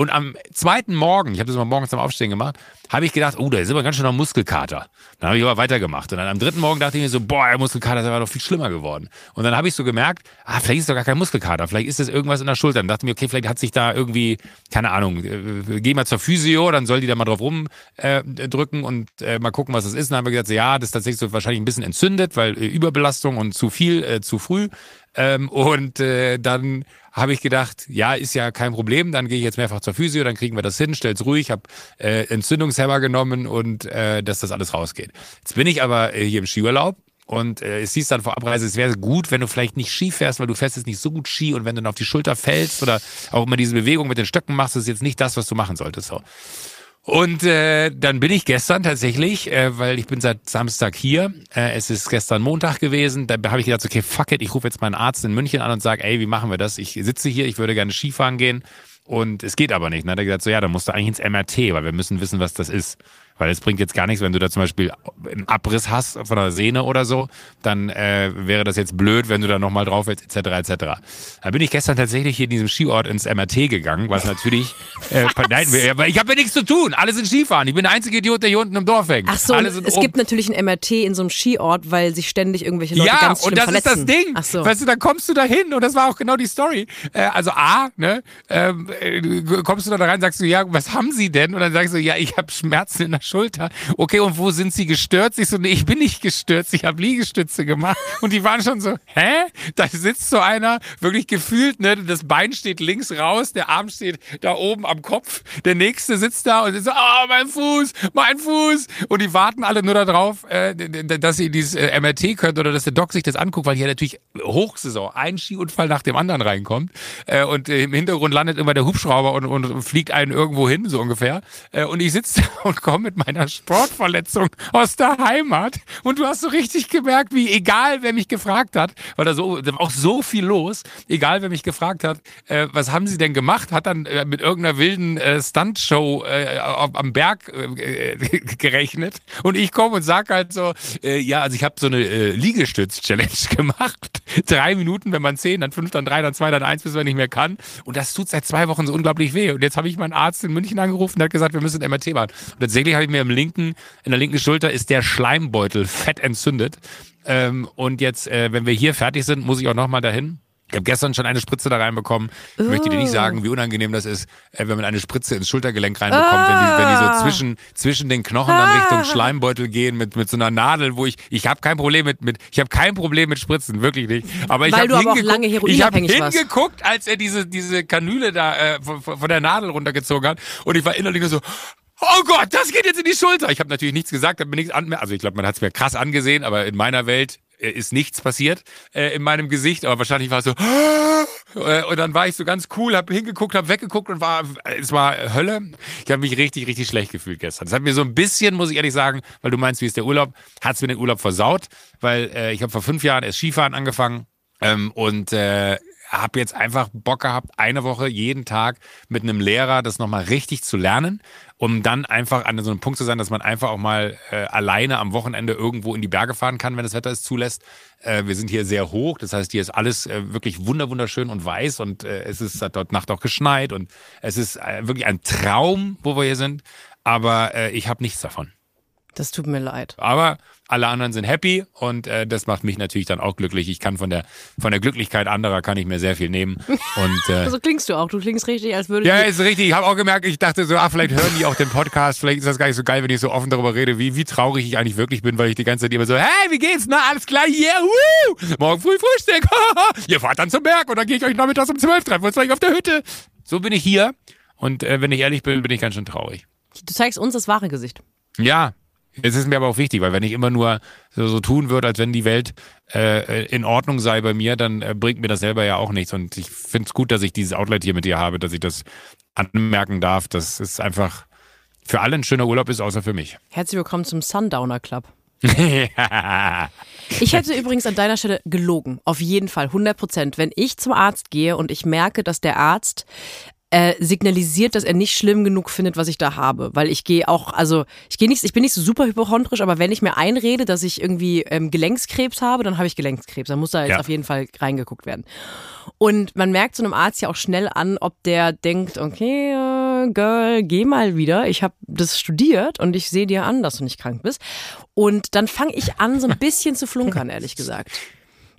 Und am zweiten Morgen, ich habe das mal morgens am Aufstehen gemacht, habe ich gedacht, oh, da ist aber ganz schön noch Muskelkater. Dann habe ich aber weitergemacht. Und dann am dritten Morgen dachte ich mir so, boah, der Muskelkater ist aber noch viel schlimmer geworden. Und dann habe ich so gemerkt, ah, vielleicht ist doch gar kein Muskelkater, vielleicht ist das irgendwas in der Schulter. Dann dachte ich mir, okay, vielleicht hat sich da irgendwie, keine Ahnung, äh, geh mal zur Physio, dann soll die da mal drauf rumdrücken äh, und äh, mal gucken, was das ist. Und dann haben wir gesagt, ja, das ist tatsächlich so wahrscheinlich ein bisschen entzündet, weil äh, Überbelastung und zu viel, äh, zu früh. Ähm, und äh, dann habe ich gedacht, ja, ist ja kein Problem, dann gehe ich jetzt mehrfach zur Physio, dann kriegen wir das hin, stell's ruhig, habe äh, Entzündungshemmer genommen und äh, dass das alles rausgeht. Jetzt bin ich aber äh, hier im Skiurlaub und äh, es hieß dann vor Abreise, es wäre gut, wenn du vielleicht nicht Ski fährst, weil du fährst jetzt nicht so gut Ski und wenn du dann auf die Schulter fällst oder auch immer diese Bewegung mit den Stöcken machst, ist jetzt nicht das, was du machen solltest. So. Und äh, dann bin ich gestern tatsächlich, äh, weil ich bin seit Samstag hier, äh, es ist gestern Montag gewesen, da habe ich gedacht, okay, fuck it, ich rufe jetzt meinen Arzt in München an und sage, ey, wie machen wir das? Ich sitze hier, ich würde gerne Skifahren gehen und es geht aber nicht. Dann hat er gesagt, so ja, dann musst du eigentlich ins MRT, weil wir müssen wissen, was das ist. Weil es bringt jetzt gar nichts, wenn du da zum Beispiel einen Abriss hast von der Sehne oder so, dann äh, wäre das jetzt blöd, wenn du da nochmal drauf willst, etc. etc. Da bin ich gestern tatsächlich hier in diesem Skiort ins MRT gegangen, was natürlich. Äh, nein, aber ich habe ja nichts zu tun. Alle sind Skifahren. Ich bin der einzige Idiot, der hier unten im Dorf hängt. Ach so, es oben. gibt natürlich ein MRT in so einem Skiort, weil sich ständig irgendwelche Leute ja, ganz schlimm und das verletzen. ist das Ding. Ach so. Weißt du, dann kommst du da hin und das war auch genau die Story. Äh, also A, ne, ähm, äh, kommst du da rein, sagst du, ja, was haben Sie denn? Und dann sagst du, ja, ich habe Schmerzen in der Schulter. Okay, und wo sind Sie gestürzt? Ich so, nee, ich bin nicht gestürzt, ich habe Liegestütze gemacht. Und die waren schon so, hä? Da sitzt so einer, wirklich gefühlt, ne, das Bein steht links raus, der Arm steht da oben am Kopf, der nächste sitzt da und ist so, oh, mein Fuß, mein Fuß. Und die warten alle nur darauf, äh, dass sie dieses äh, MRT könnt oder dass der Doc sich das anguckt, weil hier natürlich Hochsaison, ein Skiunfall nach dem anderen reinkommt. Äh, und äh, im Hintergrund landet immer der Hubschrauber und, und fliegt einen irgendwo hin, so ungefähr. Äh, und ich sitze da und komme mit meiner Sportverletzung aus der Heimat. Und du hast so richtig gemerkt, wie egal, wer mich gefragt hat, weil da so, da war auch so viel los, egal, wer mich gefragt hat, äh, was haben sie denn gemacht, hat dann äh, mit irgendeiner wilden äh, Stuntshow äh, am Berg äh, gerechnet. Und ich komme und sag halt so, äh, ja, also ich habe so eine äh, Liegestütz-Challenge gemacht. Drei Minuten, wenn man zehn, dann fünf, dann drei, dann zwei, dann eins, bis man nicht mehr kann. Und das tut seit zwei Wochen so unglaublich weh. Und jetzt habe ich meinen Arzt in München angerufen und hat gesagt, wir müssen ein MRT machen. Und tatsächlich habe ich mir im linken, in der linken Schulter ist der Schleimbeutel fett entzündet. Ähm, und jetzt, äh, wenn wir hier fertig sind, muss ich auch nochmal dahin. Ich habe gestern schon eine Spritze da reinbekommen. Ich möchte dir nicht Oh. sagen, wie unangenehm das ist, äh, wenn man eine Spritze ins Schultergelenk reinbekommt, wenn, die, wenn die Ah. so zwischen, zwischen den Knochen dann Richtung Schleimbeutel gehen mit, mit so einer Nadel, wo ich, ich habe kein Problem mit, mit, ich habe kein Problem mit Spritzen, wirklich nicht. Aber ich habe hingeguckt, lange ich habe warst. hingeguckt, als er diese, diese Kanüle da äh, von, von der Nadel runtergezogen hat und ich war innerlich so, Oh Gott, das geht jetzt in die Schulter. Ich habe natürlich nichts gesagt, habe mir nichts an, also ich glaube, man hat es mir krass angesehen, aber in meiner Welt äh, ist nichts passiert äh, in meinem Gesicht, aber wahrscheinlich war es so äh, und dann war ich so ganz cool, habe hingeguckt, habe weggeguckt und war es war Hölle. Ich habe mich richtig richtig schlecht gefühlt gestern. Das hat mir so ein bisschen, muss ich ehrlich sagen, weil du meinst, wie ist der Urlaub, hat es mir den Urlaub versaut, weil äh, ich habe vor fünf Jahren erst Skifahren angefangen ähm, und äh, habe jetzt einfach Bock gehabt, eine Woche jeden Tag mit einem Lehrer das nochmal richtig zu lernen, um dann einfach an so einem Punkt zu sein, dass man einfach auch mal äh, alleine am Wochenende irgendwo in die Berge fahren kann, wenn das Wetter es zulässt. Äh, wir sind hier sehr hoch, das heißt, hier ist alles äh, wirklich wunder wunderschön und weiß und äh, es ist hat dort Nacht auch geschneit und es ist äh, wirklich ein Traum, wo wir hier sind, aber äh, ich habe nichts davon. Das tut mir leid. Aber alle anderen sind happy und äh, das macht mich natürlich dann auch glücklich. Ich kann von der von der Glücklichkeit anderer kann ich mir sehr viel nehmen. Und äh, So klingst du auch. Du klingst richtig, als würde ja, ist richtig. Ich habe auch gemerkt, ich dachte so, ah, vielleicht hören die auch den Podcast. Vielleicht ist das gar nicht so geil, wenn ich so offen darüber rede, wie, wie traurig ich eigentlich wirklich bin, weil ich die ganze Zeit immer so, hey, wie geht's? Na, alles klar, yeah, woo! Morgen früh Frühstück. Ihr fahrt dann zum Berg und dann gehe ich euch nachmittags um 12 treffen. Und zwar auf der Hütte. So bin ich hier. Und äh, wenn ich ehrlich bin, bin ich ganz schön traurig. Du zeigst uns das wahre Gesicht. Ja, es ist mir aber auch wichtig, weil wenn ich immer nur so, so tun würde, als wenn die Welt äh, in Ordnung sei bei mir, dann äh, bringt mir das selber ja auch nichts. Und ich finde es gut, dass ich dieses Outlet hier mit dir habe, dass ich das anmerken darf, dass es einfach für alle ein schöner Urlaub ist, außer für mich. Herzlich willkommen zum Sundowner Club. Ich hätte übrigens an deiner Stelle gelogen. Auf jeden Fall, 100 Prozent. Wenn ich zum Arzt gehe und ich merke, dass der Arzt äh, signalisiert, dass er nicht schlimm genug findet, was ich da habe. Weil ich gehe auch, also ich gehe nicht, ich bin nicht so super hypochondrisch, aber wenn ich mir einrede, dass ich irgendwie ähm, Gelenkskrebs habe, dann habe ich Gelenkskrebs. Dann muss da jetzt Ja. auf jeden Fall reingeguckt werden. Und man merkt so einem Arzt ja auch schnell an, ob der denkt, okay, äh, Girl, geh mal wieder. Ich habe das studiert und ich sehe dir an, dass du nicht krank bist. Und dann fange ich an, so ein bisschen zu flunkern, ehrlich gesagt.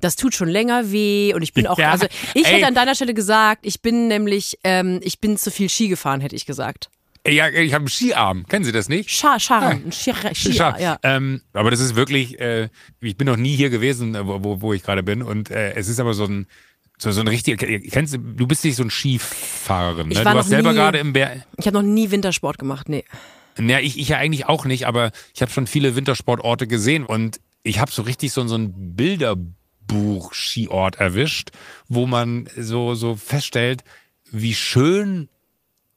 Das tut schon länger weh und ich bin auch, Ja, also ich ey. hätte an deiner Stelle gesagt, ich bin nämlich, ähm, ich bin zu viel Ski gefahren, hätte ich gesagt. ja, ich habe einen Skiarm. Kennen Sie das nicht? Schar, Scharen, Ski, Ski, Schau, ja. ähm, aber das ist wirklich, äh, ich bin noch nie hier gewesen, äh, wo, wo, wo ich gerade bin. Und äh, es ist aber so ein, so, so ein richtig, kennst du, du bist nicht so ein Skifahrerin, Ich ne? war Du warst selber nie- gerade im Berg. Ich habe noch nie Wintersport gemacht, nee. Ja, ich, ich ja eigentlich auch nicht, aber ich habe schon viele Wintersportorte gesehen und ich habe so richtig so, so ein Bilderbuch-Skiort erwischt, wo man so, so feststellt, wie schön,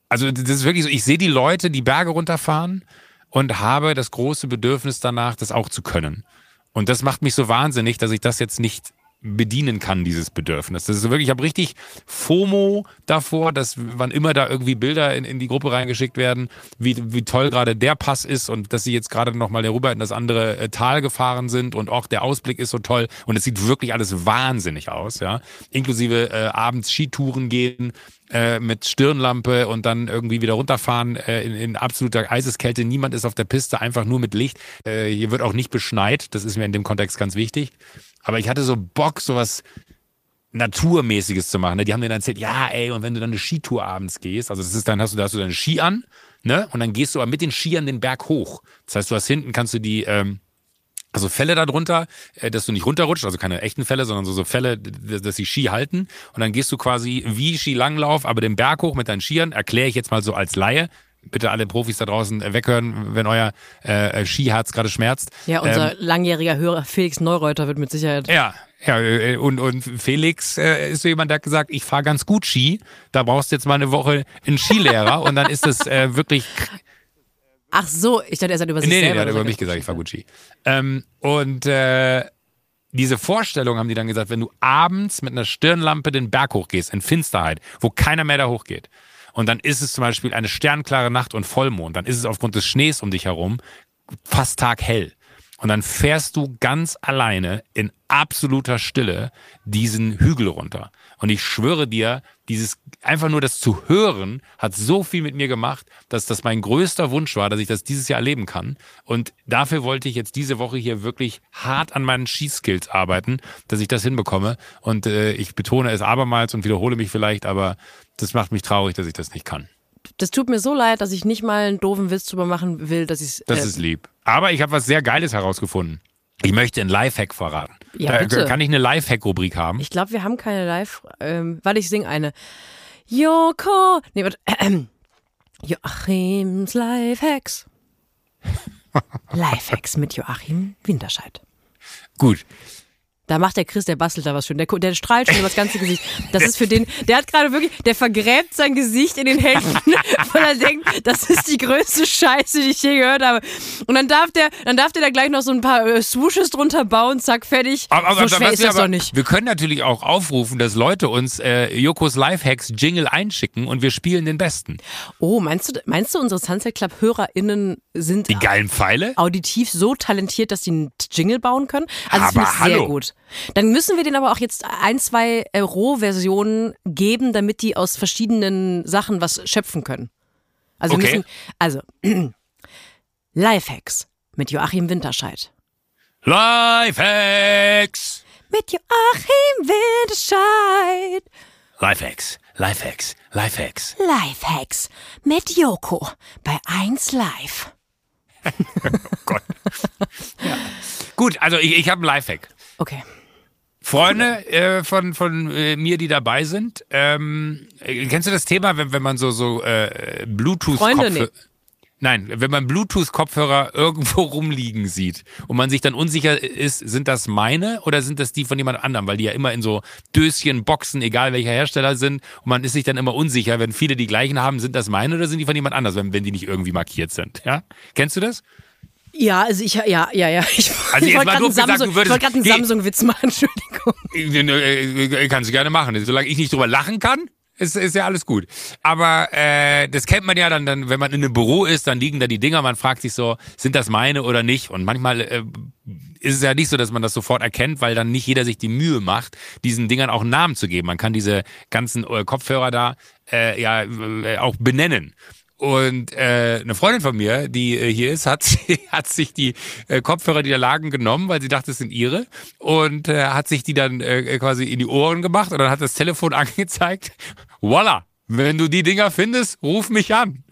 also das ist wirklich so, ich sehe die Leute die Berge runterfahren und habe das große Bedürfnis danach, das auch zu können. Und das macht mich so wahnsinnig, dass ich das jetzt nicht bedienen kann, dieses Bedürfnis. Das ist wirklich, ich habe richtig FOMO davor, dass wann immer da irgendwie Bilder in, in die Gruppe reingeschickt werden, wie, wie toll gerade der Pass ist und dass sie jetzt gerade nochmal darüber in das andere äh, Tal gefahren sind und auch der Ausblick ist so toll und es sieht wirklich alles wahnsinnig aus, ja. Inklusive äh, abends Skitouren gehen, äh, mit Stirnlampe und dann irgendwie wieder runterfahren äh, in, in absoluter Eiseskälte. Niemand ist auf der Piste, einfach nur mit Licht. Äh, hier wird auch nicht beschneit. Das ist mir in dem Kontext ganz wichtig. Aber ich hatte so Bock, sowas Naturmäßiges zu machen. Ne? Die haben mir dann erzählt, ja, ey, und wenn du dann eine Skitour abends gehst, also das ist dann, hast du, da hast du deine Ski an, ne? Und dann gehst du aber mit den Skiern den Berg hoch. Das heißt, du hast hinten, kannst du die, ähm, also Fälle darunter, äh, dass du nicht runterrutscht, also keine echten Fälle, sondern so, so Fälle, dass die Ski halten. Und dann gehst du quasi wie Skilanglauf, aber den Berg hoch mit deinen Skiern, erkläre ich jetzt mal so als Laie. Bitte alle Profis da draußen äh, weghören, wenn euer äh, Skiherz gerade schmerzt. Ja, unser ähm, langjähriger Hörer Felix Neureuter wird mit Sicherheit. Ja, ja, äh, und, und Felix äh, ist so jemand, der hat gesagt, ich fahre ganz gut Ski. Da brauchst du jetzt mal eine Woche einen Skilehrer und dann ist das äh, wirklich Ach so, ich dachte, er hat über sich nee, selber. Nee, der hat über mich gesagt, ich gut Ski. Ähm, und äh, diese Vorstellung haben die dann gesagt, wenn du abends mit einer Stirnlampe den Berg hochgehst, in Finsterheit, wo keiner mehr da hochgeht, und dann ist es zum Beispiel eine sternklare Nacht und Vollmond, dann ist es aufgrund des Schnees um dich herum fast taghell. Und dann fährst du ganz alleine in absoluter Stille diesen Hügel runter. Und ich schwöre dir, dieses einfach nur das zu hören hat so viel mit mir gemacht, dass das mein größter Wunsch war, dass ich das dieses Jahr erleben kann. Und dafür wollte ich jetzt diese Woche hier wirklich hart an meinen Skills arbeiten, dass ich das hinbekomme. Und äh, ich betone es abermals und wiederhole mich vielleicht, aber das macht mich traurig, dass ich das nicht kann. Das tut mir so leid, dass ich nicht mal einen doofen Witz drüber machen will, dass ich es. Äh das ist lieb. Aber ich habe was sehr Geiles herausgefunden. Ich möchte einen Lifehack verraten. Ja, bitte. Kann ich eine Lifehack-Rubrik haben? Ich glaube, wir haben keine Live. Ähm, warte, ich singe eine. Joko. Nee, warte. Äh, Joachims Lifehacks. Lifehacks mit Joachim Winterscheid. Gut. Da macht der Chris, der bastelt da was schön. Der, der strahlt schon über das ganze Gesicht. Das ist für den, der hat gerade wirklich, der vergräbt sein Gesicht in den Händen, weil er denkt, das ist die größte Scheiße, die ich je gehört habe. Und dann darf der, dann darf der da gleich noch so ein paar äh, Swooshes drunter bauen, zack, fertig. Aber, aber, so schwer ist das aber, doch nicht. Wir können natürlich auch aufrufen, dass Leute uns äh, Jokos Lifehacks Jingle einschicken und wir spielen den besten. Oh, meinst du, meinst du, unsere Sunset Club HörerInnen sind Die geilen Pfeile? auditiv so talentiert, dass sie einen Jingle bauen können? Also, das Aber finde ich sehr hallo. gut. Dann müssen wir denen aber auch jetzt ein, zwei äh, Rohversionen geben, damit die aus verschiedenen Sachen was schöpfen können. Also, Okay. müssen, also, Lifehacks mit Joachim Winterscheid. Lifehacks! Mit Joachim Winterscheid. Lifehacks, Lifehacks, Lifehacks. Lifehacks mit Joko bei 1 Live. Gut, also ich, ich habe einen Lifehack. Okay. Freunde äh, von, von äh, mir, die dabei sind, ähm, äh, kennst du das Thema, wenn, wenn man so, so äh, bluetooth Freunde, kopfhörer nee. Nein, wenn man Bluetooth-Kopfhörer irgendwo rumliegen sieht und man sich dann unsicher ist, sind das meine oder sind das die von jemand anderem, weil die ja immer in so Döschen, Boxen, egal welcher Hersteller sind und man ist sich dann immer unsicher, wenn viele die gleichen haben, sind das meine oder sind die von jemand anders, wenn, wenn die nicht irgendwie markiert sind, ja? Kennst du das? Ja, also ich, ja, ja, ja. Ich, Also ich wollte gerade einen Samsung, ich würdest- wollte gerade einen Geh. Samsung-Witz machen, Entschuldigung. Äh, äh, Kannst du gerne machen. Solange ich nicht drüber lachen kann, ist, ist ja alles gut. Aber äh, das kennt man ja dann, dann, wenn man in einem Büro ist, dann liegen da die Dinger, man fragt sich so, sind das meine oder nicht? Und manchmal äh, ist es ja nicht so, dass man das sofort erkennt, weil dann nicht jeder sich die Mühe macht, diesen Dingern auch einen Namen zu geben. Man kann diese ganzen äh, Kopfhörer da äh, ja äh, auch benennen. Und äh, eine Freundin von mir, die äh, hier ist, hat, hat sich die äh, Kopfhörer, die da lagen, genommen, weil sie dachte, es sind ihre. Und äh, hat sich die dann äh, quasi in die Ohren gemacht und dann hat das Telefon angezeigt. Voila, wenn du die Dinger findest, ruf mich an.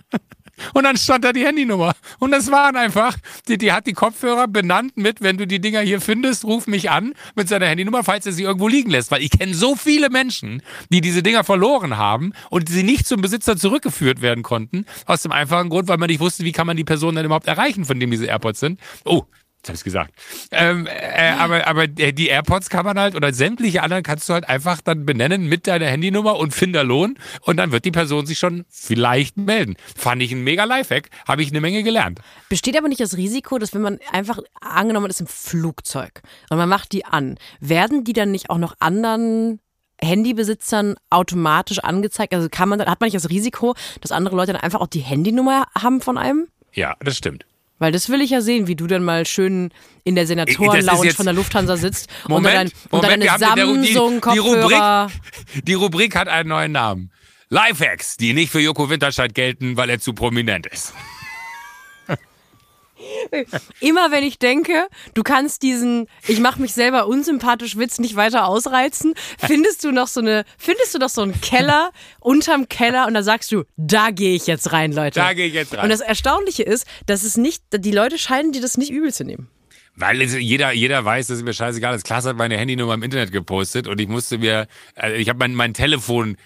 Und dann stand da die Handynummer. Und das waren einfach, die, die hat die Kopfhörer benannt mit, wenn du die Dinger hier findest, ruf mich an mit seiner Handynummer, falls er sie irgendwo liegen lässt. Weil ich kenne so viele Menschen, die diese Dinger verloren haben und sie nicht zum Besitzer zurückgeführt werden konnten. Aus dem einfachen Grund, weil man nicht wusste, wie kann man die Person dann überhaupt erreichen, von dem diese AirPods sind. Oh, Jetzt habe ich gesagt. Ähm, äh, aber, aber die AirPods kann man halt oder sämtliche anderen kannst du halt einfach dann benennen mit deiner Handynummer und Finderlohn und dann wird die Person sich schon vielleicht melden. Fand ich ein mega Lifehack, habe ich eine Menge gelernt. Besteht aber nicht das Risiko, dass wenn man einfach angenommen ist im Flugzeug und man macht die an, werden die dann nicht auch noch anderen Handybesitzern automatisch angezeigt? Also kann man, hat man nicht das Risiko, dass andere Leute dann einfach auch die Handynummer haben von einem? Ja, das stimmt. Weil das will ich ja sehen, wie du dann mal schön in der Senatoren-Lounge von der Lufthansa sitzt Moment, und dann, und Moment, dann deine Samsung-Kopfhörer. Die, die, die Rubrik hat einen neuen Namen. Lifehacks, die nicht für Joko Winterscheid gelten, weil er zu prominent ist. Immer wenn ich denke, du kannst diesen ich mache mich selber unsympathisch Witz nicht weiter ausreizen, findest du noch so eine findest du noch so einen Keller unterm Keller und da sagst du, da gehe ich jetzt rein, Leute. Da gehe ich jetzt rein. Und das erstaunliche ist, dass es nicht die Leute scheinen dir das nicht übel zu nehmen. Weil jeder, jeder weiß, das ist mir scheißegal. Das Klaas hat meine Handynummer im Internet gepostet und ich musste mir, äh, ich habe mein, mein Telefon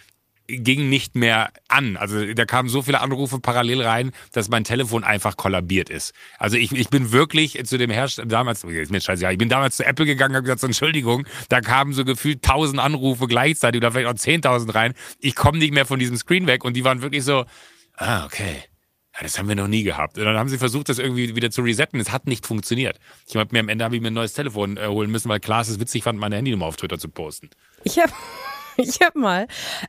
ging nicht mehr an. Also da kamen so viele Anrufe parallel rein, dass mein Telefon einfach kollabiert ist. Also ich, ich bin wirklich zu dem Hersteller damals, ist mir scheiße, ich bin damals zu Apple gegangen, habe gesagt, Entschuldigung, da kamen so gefühlt tausend Anrufe gleichzeitig oder vielleicht auch zehntausend rein. Ich komme nicht mehr von diesem Screen weg und die waren wirklich so, ah, okay. Das haben wir noch nie gehabt. Und dann haben sie versucht, das irgendwie wieder zu resetten. Es hat nicht funktioniert. Ich habe mir am Ende habe ich mir ein neues Telefon äh, holen müssen, weil Klaas es witzig fand, meine Handynummer auf Twitter zu posten. Ich habe ich habe mal,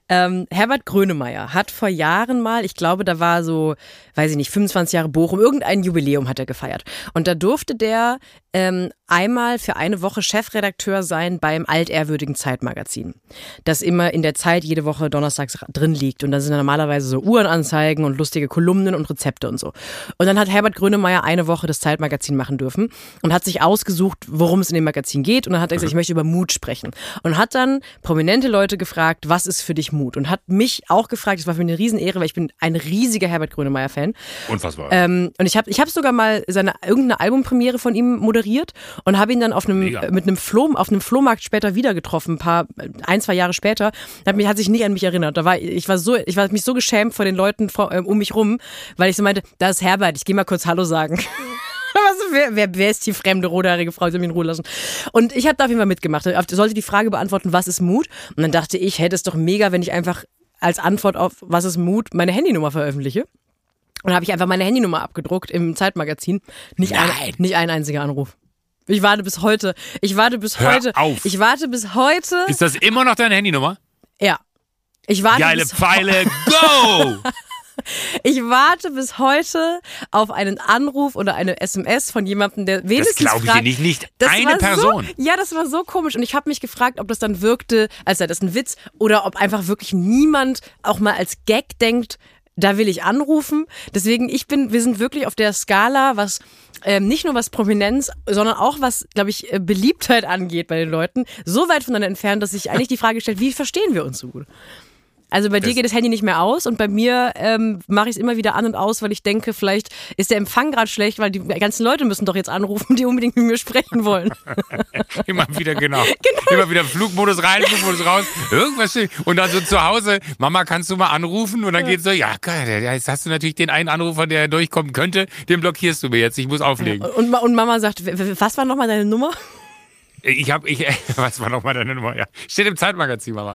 ähm, Herbert Grönemeyer hat vor Jahren mal, ich glaube, da war so, weiß ich nicht, 25 Jahre Bochum, irgendein Jubiläum hat er gefeiert. Und da durfte der ähm, einmal für eine Woche Chefredakteur sein beim altehrwürdigen Zeitmagazin, das immer in der Zeit jede Woche donnerstags drin liegt. Und da sind normalerweise so Uhrenanzeigen und lustige Kolumnen und Rezepte und so. Und dann hat Herbert Grönemeyer eine Woche das Zeitmagazin machen dürfen und hat sich ausgesucht, worum es in dem Magazin geht. Und dann hat er gesagt, ich möchte über Mut sprechen. Und hat dann prominente Leute gefragt, was ist für dich Mut? Und hat mich auch gefragt, das war für mich eine Riesenehre, weil ich bin ein riesiger Herbert Grönemeyer-Fan. Unfassbar. Ähm, und ich habe ich hab sogar mal seine irgendeine Albumpremiere von ihm moderiert und habe ihn dann auf einem Mega. mit einem Floh, auf einem Flohmarkt später wieder getroffen, ein paar ein zwei Jahre später. Hat mich hat sich nicht an mich erinnert. Da war ich war so ich war mich so geschämt vor den Leuten vor, äh, um mich rum, weil ich so meinte, da ist Herbert, ich gehe mal kurz Hallo sagen. Wer, wer, wer ist die fremde rothaarige Frau? Sie haben ihn in Ruhe lassen. Und ich habe da auf jeden Fall mitgemacht. Ich sollte die Frage beantworten, was ist Mut? Und dann dachte ich, hätte es doch mega, wenn ich einfach als Antwort auf was ist Mut meine Handynummer veröffentliche. Und habe ich einfach meine Handynummer abgedruckt im Zeitmagazin. Nicht, ein, nicht ein einziger Anruf. Ich warte bis heute. Ich warte bis Hör heute. auf. Ich warte bis heute. Ist das immer noch deine Handynummer? Ja. Ich warte Geile bis Pfeile, go! Ich warte bis heute auf einen Anruf oder eine SMS von jemandem, der wenigstens das glaube ich fragt, dir nicht. Nicht Das eine Person. So, ja, das war so komisch. Und ich habe mich gefragt, ob das dann wirkte, als sei das ein Witz, oder ob einfach wirklich niemand auch mal als Gag denkt, da will ich anrufen. Deswegen, ich bin, wir sind wirklich auf der Skala, was ähm, nicht nur was Prominenz, sondern auch was, glaube ich, äh, Beliebtheit angeht bei den Leuten, so weit voneinander entfernt, dass sich eigentlich die Frage stellt, wie verstehen wir uns so gut? Also bei dir Das- geht das Handy nicht mehr aus und bei mir ähm, mache ich es immer wieder an und aus, weil ich denke, vielleicht ist der Empfang gerade schlecht, weil die ganzen Leute müssen doch jetzt anrufen, die unbedingt mit mir sprechen wollen. Immer wieder, genau. Immer wieder Flugmodus rein, Flugmodus raus. Irgendwas. steht- Und dann so zu Hause, Mama, kannst du mal anrufen? Und dann geht's so, ja, geil, ja, jetzt hast du natürlich den einen Anrufer, der durchkommen könnte, den blockierst du mir jetzt, ich muss auflegen. Und, und Mama sagt, was war nochmal deine Nummer? Ich hab, ich, was war nochmal deine Nummer? Ja, steht im Zeitmagazin, Mama.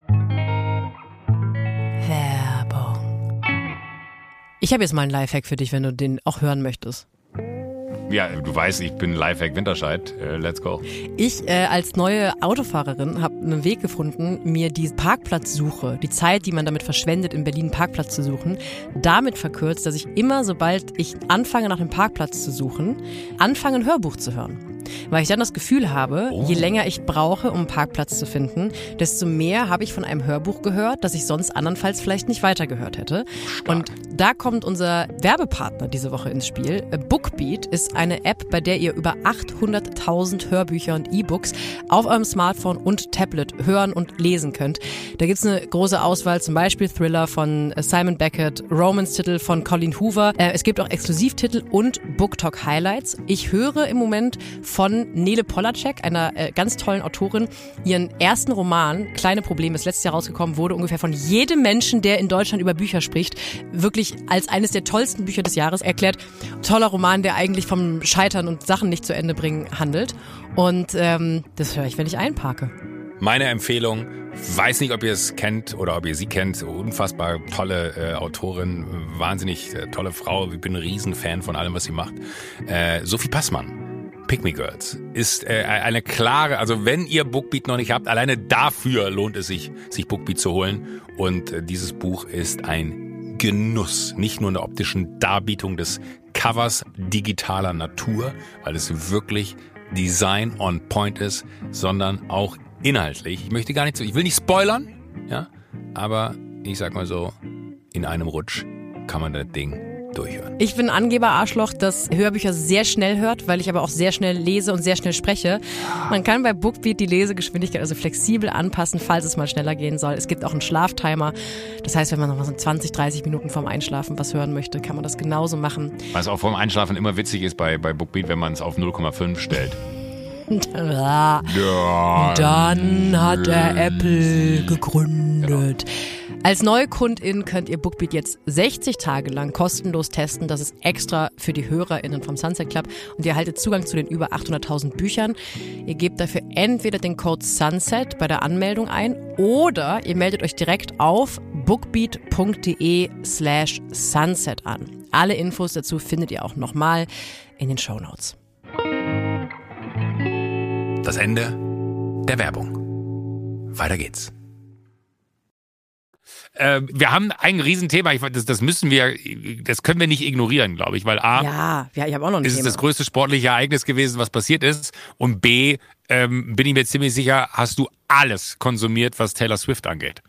Ich habe jetzt mal einen Lifehack für dich, wenn du den auch hören möchtest. Ja, du weißt, ich bin Lifehack Winterscheid. Äh, let's go. Ich äh, als neue Autofahrerin habe einen Weg gefunden, mir die Parkplatzsuche, die Zeit, die man damit verschwendet, in Berlin einen Parkplatz zu suchen, damit verkürzt, dass ich immer, sobald ich anfange, nach einem Parkplatz zu suchen, anfange, ein Hörbuch zu hören. Weil ich dann das Gefühl habe, je länger ich brauche, um einen Parkplatz zu finden, desto mehr habe ich von einem Hörbuch gehört, das ich sonst andernfalls vielleicht nicht weitergehört hätte. Und da kommt unser Werbepartner diese Woche ins Spiel. Bookbeat ist eine App, bei der ihr über 800.000 Hörbücher und E-Books auf eurem Smartphone und Tablet hören und lesen könnt. Da gibt's eine große Auswahl, zum Beispiel Thriller von Simon Beckett, Romance-Titel von Colin Hoover. Äh, Es gibt auch Exklusivtitel und BookTalk Highlights. Ich höre im Moment von Nele Polacek, einer äh, ganz tollen Autorin. Ihren ersten Roman, Kleine Probleme, ist letztes Jahr rausgekommen, wurde ungefähr von jedem Menschen, der in Deutschland über Bücher spricht, wirklich als eines der tollsten Bücher des Jahres erklärt. Toller Roman, der eigentlich vom Scheitern und Sachen nicht zu Ende bringen handelt. Und ähm, das höre ich, wenn ich einparke. Meine Empfehlung, weiß nicht, ob ihr es kennt oder ob ihr sie kennt, unfassbar tolle äh, Autorin, wahnsinnig äh, tolle Frau, ich bin ein Riesenfan von allem, was sie macht. Äh, Sophie Passmann, Pick Me Girls, ist äh, eine klare, also wenn ihr Bookbeat noch nicht habt, alleine dafür lohnt es sich, sich Bookbeat zu holen. Und äh, dieses Buch ist ein Genuss, nicht nur in der optischen Darbietung des Covers digitaler Natur, weil es wirklich Design on Point ist, sondern auch inhaltlich. Ich möchte gar nicht ich will nicht spoilern, ja, aber ich sag mal so, in einem Rutsch kann man das Ding durchhören. Ich bin Angeber-Arschloch, das Hörbücher sehr schnell hört, weil ich aber auch sehr schnell lese und sehr schnell spreche. Man kann bei Bookbeat die Lesegeschwindigkeit also flexibel anpassen, falls es mal schneller gehen soll. Es gibt auch einen Schlaftimer. Das heißt, wenn man noch mal so 20, 30 Minuten vorm Einschlafen was hören möchte, kann man das genauso machen. Was auch vorm Einschlafen immer witzig ist bei, bei Bookbeat, wenn man es auf 0,5 stellt. Ja. Dann hat er Apple gegründet. Als neue Kundin könnt ihr Bookbeat jetzt 60 Tage lang kostenlos testen. Das ist extra für die HörerInnen vom Sunset Club. Und ihr erhaltet Zugang zu den über 800.000 Büchern. Ihr gebt dafür entweder den Code SUNSET bei der Anmeldung ein oder ihr meldet euch direkt auf bookbeat.de slash sunset an. Alle Infos dazu findet ihr auch nochmal in den Show Notes. Das Ende der Werbung. Weiter geht's. Äh, wir haben ein Riesenthema, ich, das, das müssen wir, das können wir nicht ignorieren, glaube ich, weil A, Ja, ja, ich habe auch noch ein ist es Thema. das größte sportliche Ereignis gewesen, was passiert ist und B, ähm, bin ich mir ziemlich sicher, hast du alles konsumiert, was Taylor Swift angeht.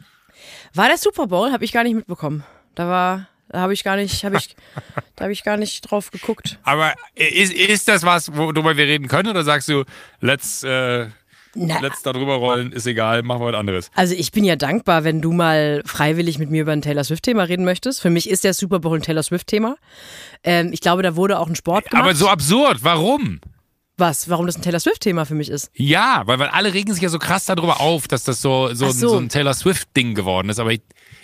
War der Super Bowl? Habe ich gar nicht mitbekommen. Da war, da habe ich gar nicht, habe ich, da habe ich gar nicht drauf geguckt. Aber ist, ist das was, worüber wir reden können oder sagst du, let's, äh, Na, let's da drüber rollen, ist egal, machen wir was anderes. also ich bin ja dankbar, wenn du mal freiwillig mit mir über ein Taylor Swift-Thema reden möchtest. Für mich ist der Super Bowl ein Taylor Swift-Thema. Ähm, ich glaube, da wurde auch ein Sport gemacht. Aber so absurd, warum? Was? Warum das ein Taylor Swift-Thema für mich ist? Ja, weil, weil alle regen sich ja so krass darüber auf, dass das so, so, so. so ein Taylor Swift-Ding geworden ist. Aber ich,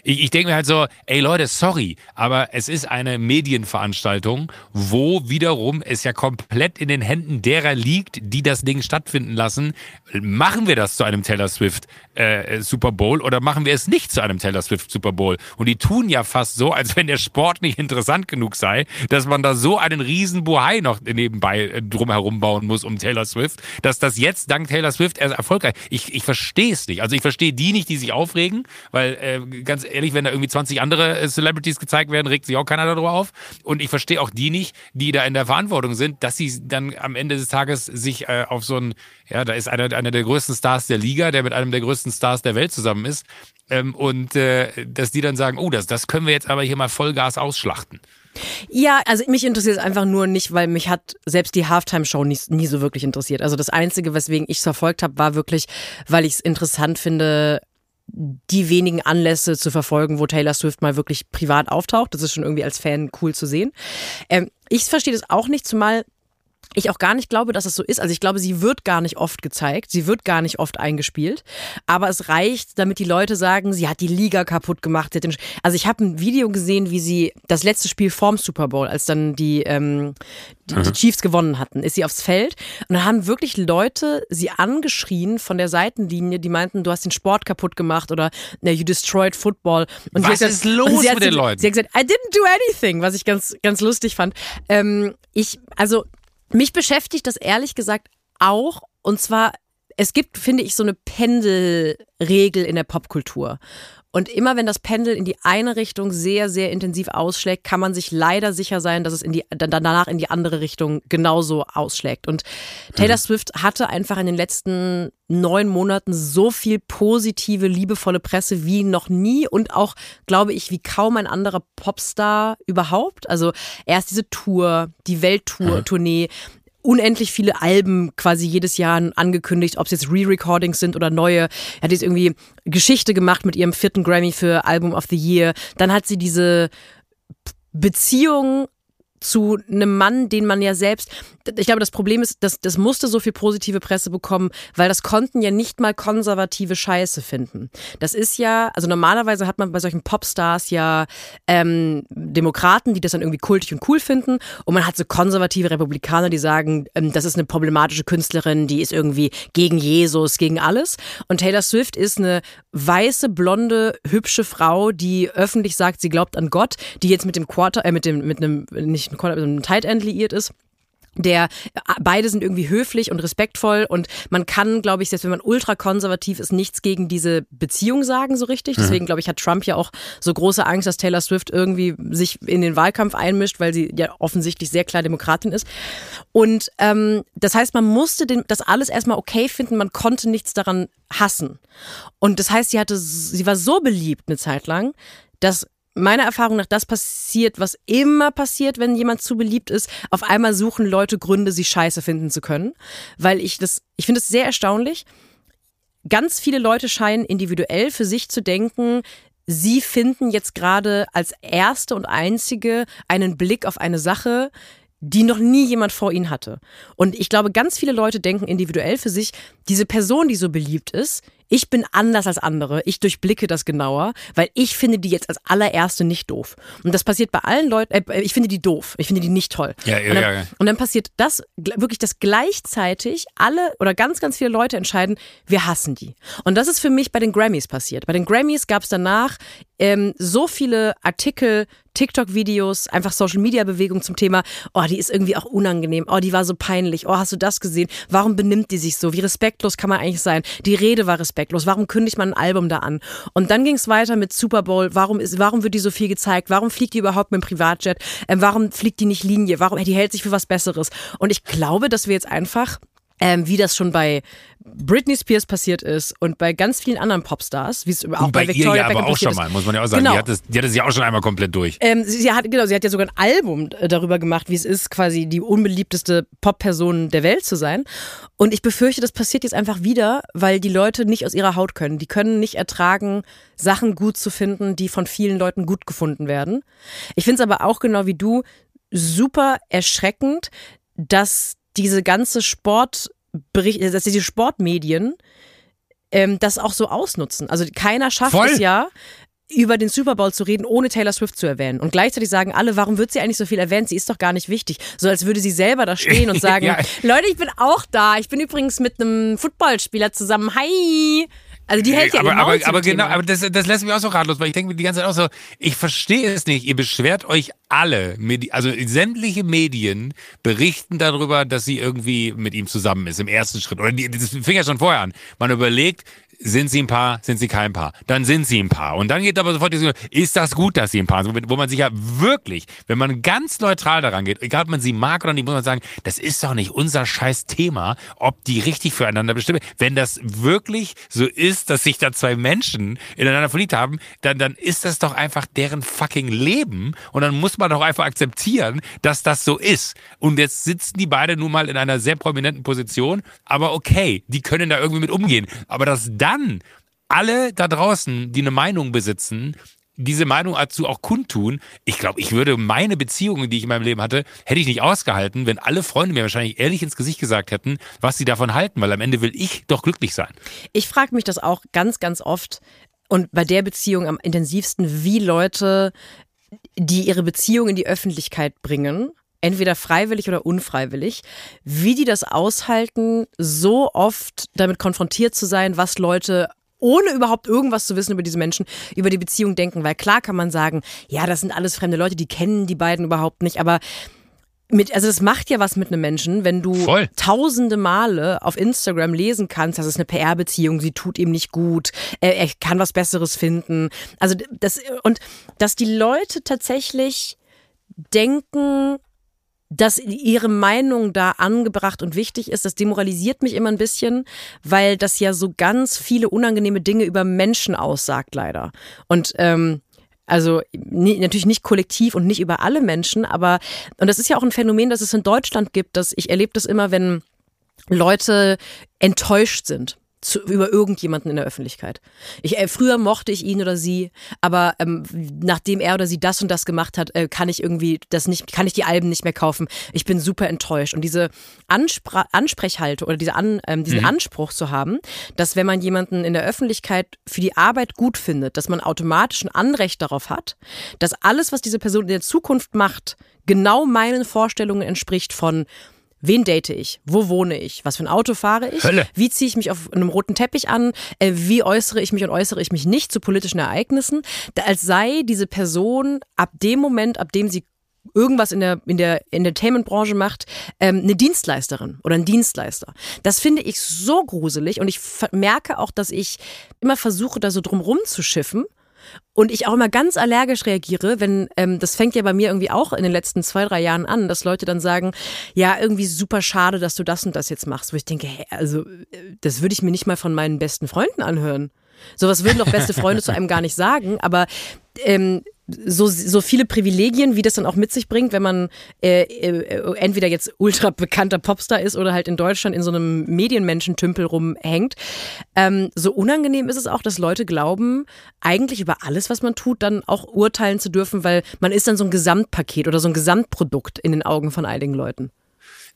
ich, ich denke mir halt so, ey Leute, sorry, aber es ist eine Medienveranstaltung, wo wiederum es ja komplett in den Händen derer liegt, die das Ding stattfinden lassen. Machen wir das zu einem Taylor Swift äh, Super Bowl oder machen wir es nicht zu einem Taylor Swift Super Bowl? Und die tun ja fast so, als wenn der Sport nicht interessant genug sei, dass man da so einen riesen Bohai noch nebenbei äh, drumherum bauen muss um Taylor Swift, dass das jetzt dank Taylor Swift erst erfolgreich. Ich, ich verstehe es nicht. Also ich verstehe die nicht, die sich aufregen, weil äh, ganz ehrlich, wenn da irgendwie 20 andere äh, Celebrities gezeigt werden, regt sich auch keiner darüber auf. Und ich verstehe auch die nicht, die da in der Verantwortung sind, dass sie dann am Ende des Tages sich äh, auf so ein, ja, da ist einer, einer der größten Stars der Liga, der mit einem der größten Stars der Welt zusammen ist. Ähm, und äh, dass die dann sagen, oh, das, das können wir jetzt aber hier mal Vollgas ausschlachten. Ja, also mich interessiert es einfach nur nicht, weil mich hat selbst die Halftime-Show nie, nie so wirklich interessiert. Also das Einzige, weswegen ich es verfolgt habe, war wirklich, weil ich es interessant finde, die wenigen Anlässe zu verfolgen, wo Taylor Swift mal wirklich privat auftaucht. Das ist schon irgendwie als Fan cool zu sehen. Ähm, ich verstehe das auch nicht, zumal ich auch gar nicht glaube, dass es so ist. Also ich glaube, sie wird gar nicht oft gezeigt, sie wird gar nicht oft eingespielt, aber es reicht, damit die Leute sagen, sie hat die Liga kaputt gemacht. Also ich habe ein Video gesehen, wie sie das letzte Spiel vorm Super Bowl, als dann die, ähm, die, die Chiefs gewonnen hatten, ist sie aufs Feld und dann haben wirklich Leute sie angeschrien von der Seitenlinie, die meinten, du hast den Sport kaputt gemacht oder you destroyed football. Und sie Was ist gesagt- los mit den Leuten? Sie hat gesagt, I didn't do anything, was ich ganz, ganz lustig fand. Ähm, ich, also mich beschäftigt das ehrlich gesagt auch. Und zwar, es gibt, finde ich, so eine Pendelregel in der Popkultur. Und immer wenn das Pendel in die eine Richtung sehr, sehr intensiv ausschlägt, kann man sich leider sicher sein, dass es in die, dann danach in die andere Richtung genauso ausschlägt. Und Taylor Swift hatte einfach in den letzten neun Monaten so viel positive, liebevolle Presse wie noch nie und auch, glaube ich, wie kaum ein anderer Popstar überhaupt. Also erst diese Tour, die Welttour, Tournee, unendlich viele Alben quasi jedes Jahr angekündigt, ob es jetzt Re-Recordings sind oder neue. Er hat jetzt irgendwie Geschichte gemacht mit ihrem vierten Grammy für Album of the Year. Dann hat sie diese Beziehung zu einem Mann, den man ja selbst, ich glaube, das Problem ist, dass das musste so viel positive Presse bekommen, weil das konnten ja nicht mal konservative Scheiße finden. Das ist ja, also normalerweise hat man bei solchen Popstars ja ähm, Demokraten, die das dann irgendwie kultig und cool finden und man hat so konservative Republikaner, die sagen, ähm, das ist eine problematische Künstlerin, die ist irgendwie gegen Jesus, gegen alles und Taylor Swift ist eine weiße, blonde, hübsche Frau, die öffentlich sagt, sie glaubt an Gott, die jetzt mit dem Quarter, äh, mit dem, mit einem, nicht ein Quarter, mit einem Tight End liiert ist der äh, beide sind irgendwie höflich und respektvoll und man kann, glaube ich, selbst wenn man ultrakonservativ ist, nichts gegen diese Beziehung sagen so richtig. Mhm. Deswegen glaube ich, hat Trump ja auch so große Angst, dass Taylor Swift irgendwie sich in den Wahlkampf einmischt, weil sie ja offensichtlich sehr klar Demokratin ist. Und ähm, das heißt, man musste den, das alles erstmal okay finden, man konnte nichts daran hassen. Und das heißt, sie hatte, sie war so beliebt eine Zeit lang, dass meiner Erfahrung nach das passiert, was immer passiert, wenn jemand zu beliebt ist. Auf einmal suchen Leute Gründe, sie scheiße finden zu können. Weil ich das, ich finde es sehr erstaunlich. Ganz viele Leute scheinen individuell für sich zu denken, sie finden jetzt gerade als erste und einzige einen Blick auf eine Sache, die noch nie jemand vor ihnen hatte. Und ich glaube, ganz viele Leute denken individuell für sich, diese Person, die so beliebt ist, ich bin anders als andere. Ich durchblicke das genauer, weil ich finde die jetzt als allererste nicht doof. Und das passiert bei allen Leuten. Äh, ich finde die doof. Ich finde die nicht toll. Ja, ja, und, dann, ja, ja. und dann passiert das wirklich, dass gleichzeitig alle oder ganz, ganz viele Leute entscheiden, wir hassen die. Und das ist für mich bei den Grammys passiert. Bei den Grammys gab es danach ähm, so viele Artikel, TikTok-Videos, einfach Social-Media-Bewegung zum Thema, oh, die ist irgendwie auch unangenehm, oh, die war so peinlich, oh, hast du das gesehen? Warum benimmt die sich so? Wie respektlos kann man eigentlich sein? Die Rede war respektlos, warum kündigt man ein Album da an? Und dann ging es weiter mit Super Bowl, warum, ist, warum wird die so viel gezeigt? Warum fliegt die überhaupt mit dem Privatjet? Ähm, warum fliegt die nicht Linie? Warum, die hält sich für was Besseres? Und ich glaube, dass wir jetzt einfach ähm, wie das schon bei Britney Spears passiert ist und bei ganz vielen anderen Popstars, wie es auch Und bei, bei Victoria ihr ja aber Beckham auch schon mal, muss man ja auch sagen. Genau. Die, hat das, die hat das ja auch schon einmal komplett durch. Ähm, sie, sie hat genau, sie hat ja sogar ein Album äh, darüber gemacht, wie es ist, quasi die unbeliebteste Pop-Person der Welt zu sein. Und ich befürchte, das passiert jetzt einfach wieder, weil die Leute nicht aus ihrer Haut können. Die können nicht ertragen, Sachen gut zu finden, die von vielen Leuten gut gefunden werden. Ich finde es aber auch genau wie du super erschreckend, dass diese ganze Sport dass diese Sportmedien ähm, das auch so ausnutzen. Also keiner schafft Voll. es ja, über den Super Bowl zu reden, ohne Taylor Swift zu erwähnen. Und gleichzeitig sagen alle, warum wird sie eigentlich so viel erwähnt? Sie ist doch gar nicht wichtig. So als würde sie selber da stehen und sagen, Ja. Leute, ich bin auch da. Ich bin übrigens mit einem Footballspieler zusammen. Hi. Also die hält ja aber, aber, aber genau, Thema. aber das, das lässt mich auch so ratlos, weil ich denke mir die ganze Zeit auch so, ich verstehe es nicht. Ihr beschwert euch alle, also sämtliche Medien berichten darüber, dass sie irgendwie mit ihm zusammen ist im ersten Schritt. Oder die, das fing ja schon vorher an. Man überlegt, sind sie ein Paar, sind sie kein Paar? Dann sind sie ein Paar. Und dann geht aber sofort die Diskussion, ist das gut, dass sie ein Paar sind? Wo man sich ja wirklich, wenn man ganz neutral daran geht, egal ob man sie mag oder nicht, muss man sagen, das ist doch nicht unser scheiß Thema, ob die richtig füreinander bestimmen. Wenn das wirklich so ist, dass sich da zwei Menschen ineinander verliebt haben, dann, dann ist das doch einfach deren fucking Leben. Und dann muss man doch einfach akzeptieren, dass das so ist. Und jetzt sitzen die beide nun mal in einer sehr prominenten Position. Aber okay, die können da irgendwie mit umgehen. Aber dass dann alle da draußen, die eine Meinung besitzen, diese Meinung dazu auch kundtun. Ich glaube, ich würde meine Beziehungen, die ich in meinem Leben hatte, hätte ich nicht ausgehalten, wenn alle Freunde mir wahrscheinlich ehrlich ins Gesicht gesagt hätten, was sie davon halten, weil am Ende will ich doch glücklich sein. Ich frage mich das auch ganz, ganz oft und bei der Beziehung am intensivsten, wie Leute, die ihre Beziehung in die Öffentlichkeit bringen, entweder freiwillig oder unfreiwillig, wie die das aushalten, so oft damit konfrontiert zu sein, was Leute ohne überhaupt irgendwas zu wissen über diese Menschen, über die Beziehung denken. Weil klar kann man sagen, ja, das sind alles fremde Leute, die kennen die beiden überhaupt nicht, aber mit, also das macht ja was mit einem Menschen, wenn du Voll. tausende Male auf Instagram lesen kannst, das ist eine PR-Beziehung, sie tut ihm nicht gut, er, er kann was Besseres finden. Also das und dass die Leute tatsächlich denken, dass ihre Meinung da angebracht und wichtig ist, das demoralisiert mich immer ein bisschen, weil das ja so ganz viele unangenehme Dinge über Menschen aussagt, leider. Und ähm, also natürlich nicht kollektiv und nicht über alle Menschen, aber und das ist ja auch ein Phänomen, das es in Deutschland gibt, dass ich erlebe das immer, wenn Leute enttäuscht sind zu, über irgendjemanden in der Öffentlichkeit. Ich, äh, früher mochte ich ihn oder sie, aber ähm, nachdem er oder sie das und das gemacht hat, äh, kann ich irgendwie das nicht, kann ich die Alben nicht mehr kaufen. Ich bin super enttäuscht. Und diese Anspr Ansprechhalte oder diese An, ähm, diesen mhm. Anspruch zu haben, dass wenn man jemanden in der Öffentlichkeit für die Arbeit gut findet, dass man automatisch ein Anrecht darauf hat, dass alles, was diese Person in der Zukunft macht, genau meinen Vorstellungen entspricht von Wen date ich? Wo wohne ich? Was für ein Auto fahre ich? Hölle. Wie ziehe ich mich auf einem roten Teppich an? Äh, wie äußere ich mich und äußere ich mich nicht zu politischen Ereignissen? als sei diese Person ab dem Moment, ab dem sie irgendwas in der, in der Entertainment-Branche macht, ähm, eine Dienstleisterin oder ein Dienstleister. Das finde ich so gruselig und ich merke auch, dass ich immer versuche, da so drum rumzuschiffen und ich auch immer ganz allergisch reagiere, wenn, ähm, das fängt ja bei mir irgendwie auch in den letzten zwei, drei Jahren an, dass Leute dann sagen, ja, irgendwie super schade, dass du das und das jetzt machst. Wo ich denke, hey, also, das würde ich mir nicht mal von meinen besten Freunden anhören. Sowas würden doch beste Freunde zu einem gar nicht sagen, aber ähm, so, so viele Privilegien, wie das dann auch mit sich bringt, wenn man äh, äh, entweder jetzt ultra bekannter Popstar ist oder halt in Deutschland in so einem Medienmenschentümpel rumhängt. Ähm, so unangenehm ist es auch, dass Leute glauben, eigentlich über alles, was man tut, dann auch urteilen zu dürfen, weil man ist dann so ein Gesamtpaket oder so ein Gesamtprodukt in den Augen von einigen Leuten.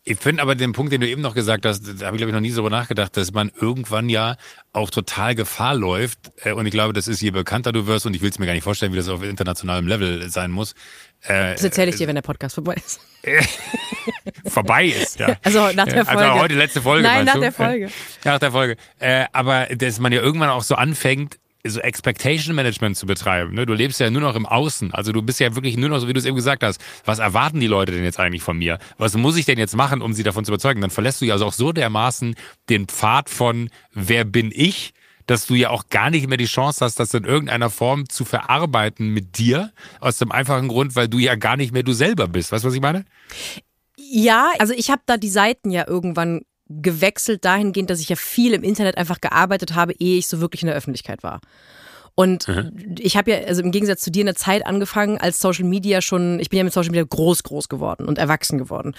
Ich finde aber den Punkt, den du eben noch gesagt hast, da habe ich glaube ich noch nie so nachgedacht, dass man irgendwann ja auch total Gefahr läuft. Äh, und ich glaube, das ist je bekannter du wirst und ich will es mir gar nicht vorstellen, wie das auf internationalem Level sein muss. Äh, das erzähle ich dir, wenn der Podcast vorbei ist. vorbei ist, ja. Also nach der also Folge. Also heute letzte Folge. Nein, nach du? der Folge. Nach der Folge. Äh, aber dass man ja irgendwann auch so anfängt, so Expectation Management zu betreiben. Ne? Du lebst ja nur noch im Außen. Also du bist ja wirklich nur noch, so wie du es eben gesagt hast, was erwarten die Leute denn jetzt eigentlich von mir? Was muss ich denn jetzt machen, um sie davon zu überzeugen? Dann verlässt du ja also auch so dermaßen den Pfad von wer bin ich, dass du ja auch gar nicht mehr die Chance hast, das in irgendeiner Form zu verarbeiten mit dir. Aus dem einfachen Grund, weil du ja gar nicht mehr du selber bist. Weißt du, was ich meine? Ja, also ich habe da die Seiten ja irgendwann gewechselt dahingehend, dass ich ja viel im Internet einfach gearbeitet habe, ehe ich so wirklich in der Öffentlichkeit war. Und mhm. ich habe ja, also im Gegensatz zu dir, in der Zeit angefangen, als Social Media schon, ich bin ja mit Social Media groß, groß geworden und erwachsen geworden.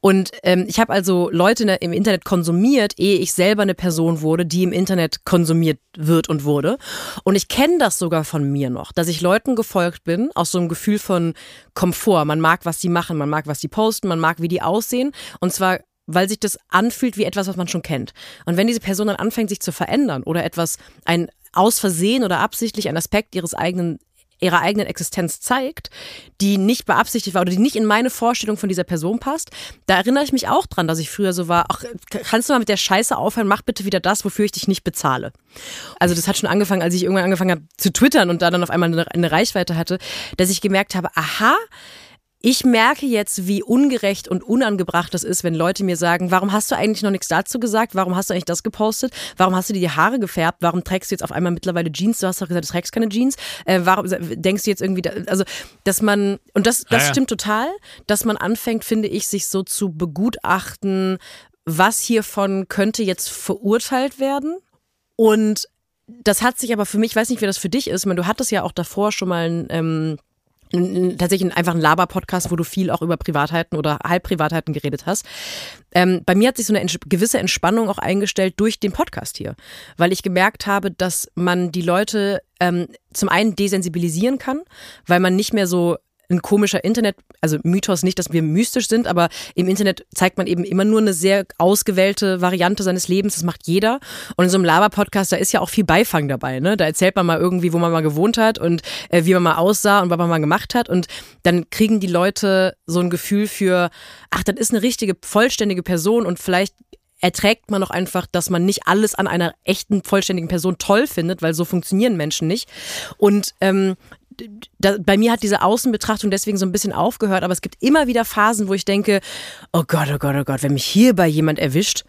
Und ähm, ich habe also Leute der, im Internet konsumiert, ehe ich selber eine Person wurde, die im Internet konsumiert wird und wurde. Und ich kenne das sogar von mir noch, dass ich Leuten gefolgt bin, aus so einem Gefühl von Komfort. Man mag, was die machen, man mag, was die posten, man mag, wie die aussehen. Und zwar weil sich das anfühlt wie etwas, was man schon kennt. Und wenn diese Person dann anfängt, sich zu verändern oder etwas, ein aus Versehen oder absichtlich ein Aspekt ihres eigenen ihrer eigenen Existenz zeigt, die nicht beabsichtigt war oder die nicht in meine Vorstellung von dieser Person passt, da erinnere ich mich auch dran, dass ich früher so war, ach, kannst du mal mit der Scheiße aufhören, mach bitte wieder das, wofür ich dich nicht bezahle. Also das hat schon angefangen, als ich irgendwann angefangen habe zu twittern und da dann auf einmal eine, eine Reichweite hatte, dass ich gemerkt habe, aha, ich merke jetzt, wie ungerecht und unangebracht das ist, wenn Leute mir sagen, warum hast du eigentlich noch nichts dazu gesagt? Warum hast du eigentlich das gepostet? Warum hast du dir die Haare gefärbt? Warum trägst du jetzt auf einmal mittlerweile Jeans? Du hast doch gesagt, du trägst keine Jeans. Äh, warum denkst du jetzt irgendwie, da, also, dass man, und das, das ja, ja. stimmt total, dass man anfängt, finde ich, sich so zu begutachten, was hiervon könnte jetzt verurteilt werden? Und das hat sich aber für mich, ich weiß nicht, wie das für dich ist, ich meine, du hattest ja auch davor schon mal ein, ähm, tatsächlich einfach ein Laber-Podcast, wo du viel auch über Privatheiten oder Halbprivatheiten geredet hast. Ähm, bei mir hat sich so eine gewisse Entspannung auch eingestellt durch den Podcast hier, weil ich gemerkt habe, dass man die Leute ähm, zum einen desensibilisieren kann, weil man nicht mehr so ein komischer Internet, also Mythos nicht, dass wir mystisch sind, aber im Internet zeigt man eben immer nur eine sehr ausgewählte Variante seines Lebens. Das macht jeder. Und in so einem Laber-Podcast, da ist ja auch viel Beifang dabei. Ne? Da erzählt man mal irgendwie, wo man mal gewohnt hat und äh, wie man mal aussah und was man mal gemacht hat. Und dann kriegen die Leute so ein Gefühl für, ach, das ist eine richtige, vollständige Person und vielleicht erträgt man auch einfach, dass man nicht alles an einer echten, vollständigen Person toll findet, weil so funktionieren Menschen nicht. Und ähm, da, bei mir hat diese Außenbetrachtung deswegen so ein bisschen aufgehört, aber es gibt immer wieder Phasen, wo ich denke, oh Gott, oh Gott, oh Gott, wenn mich hierbei jemand erwischt,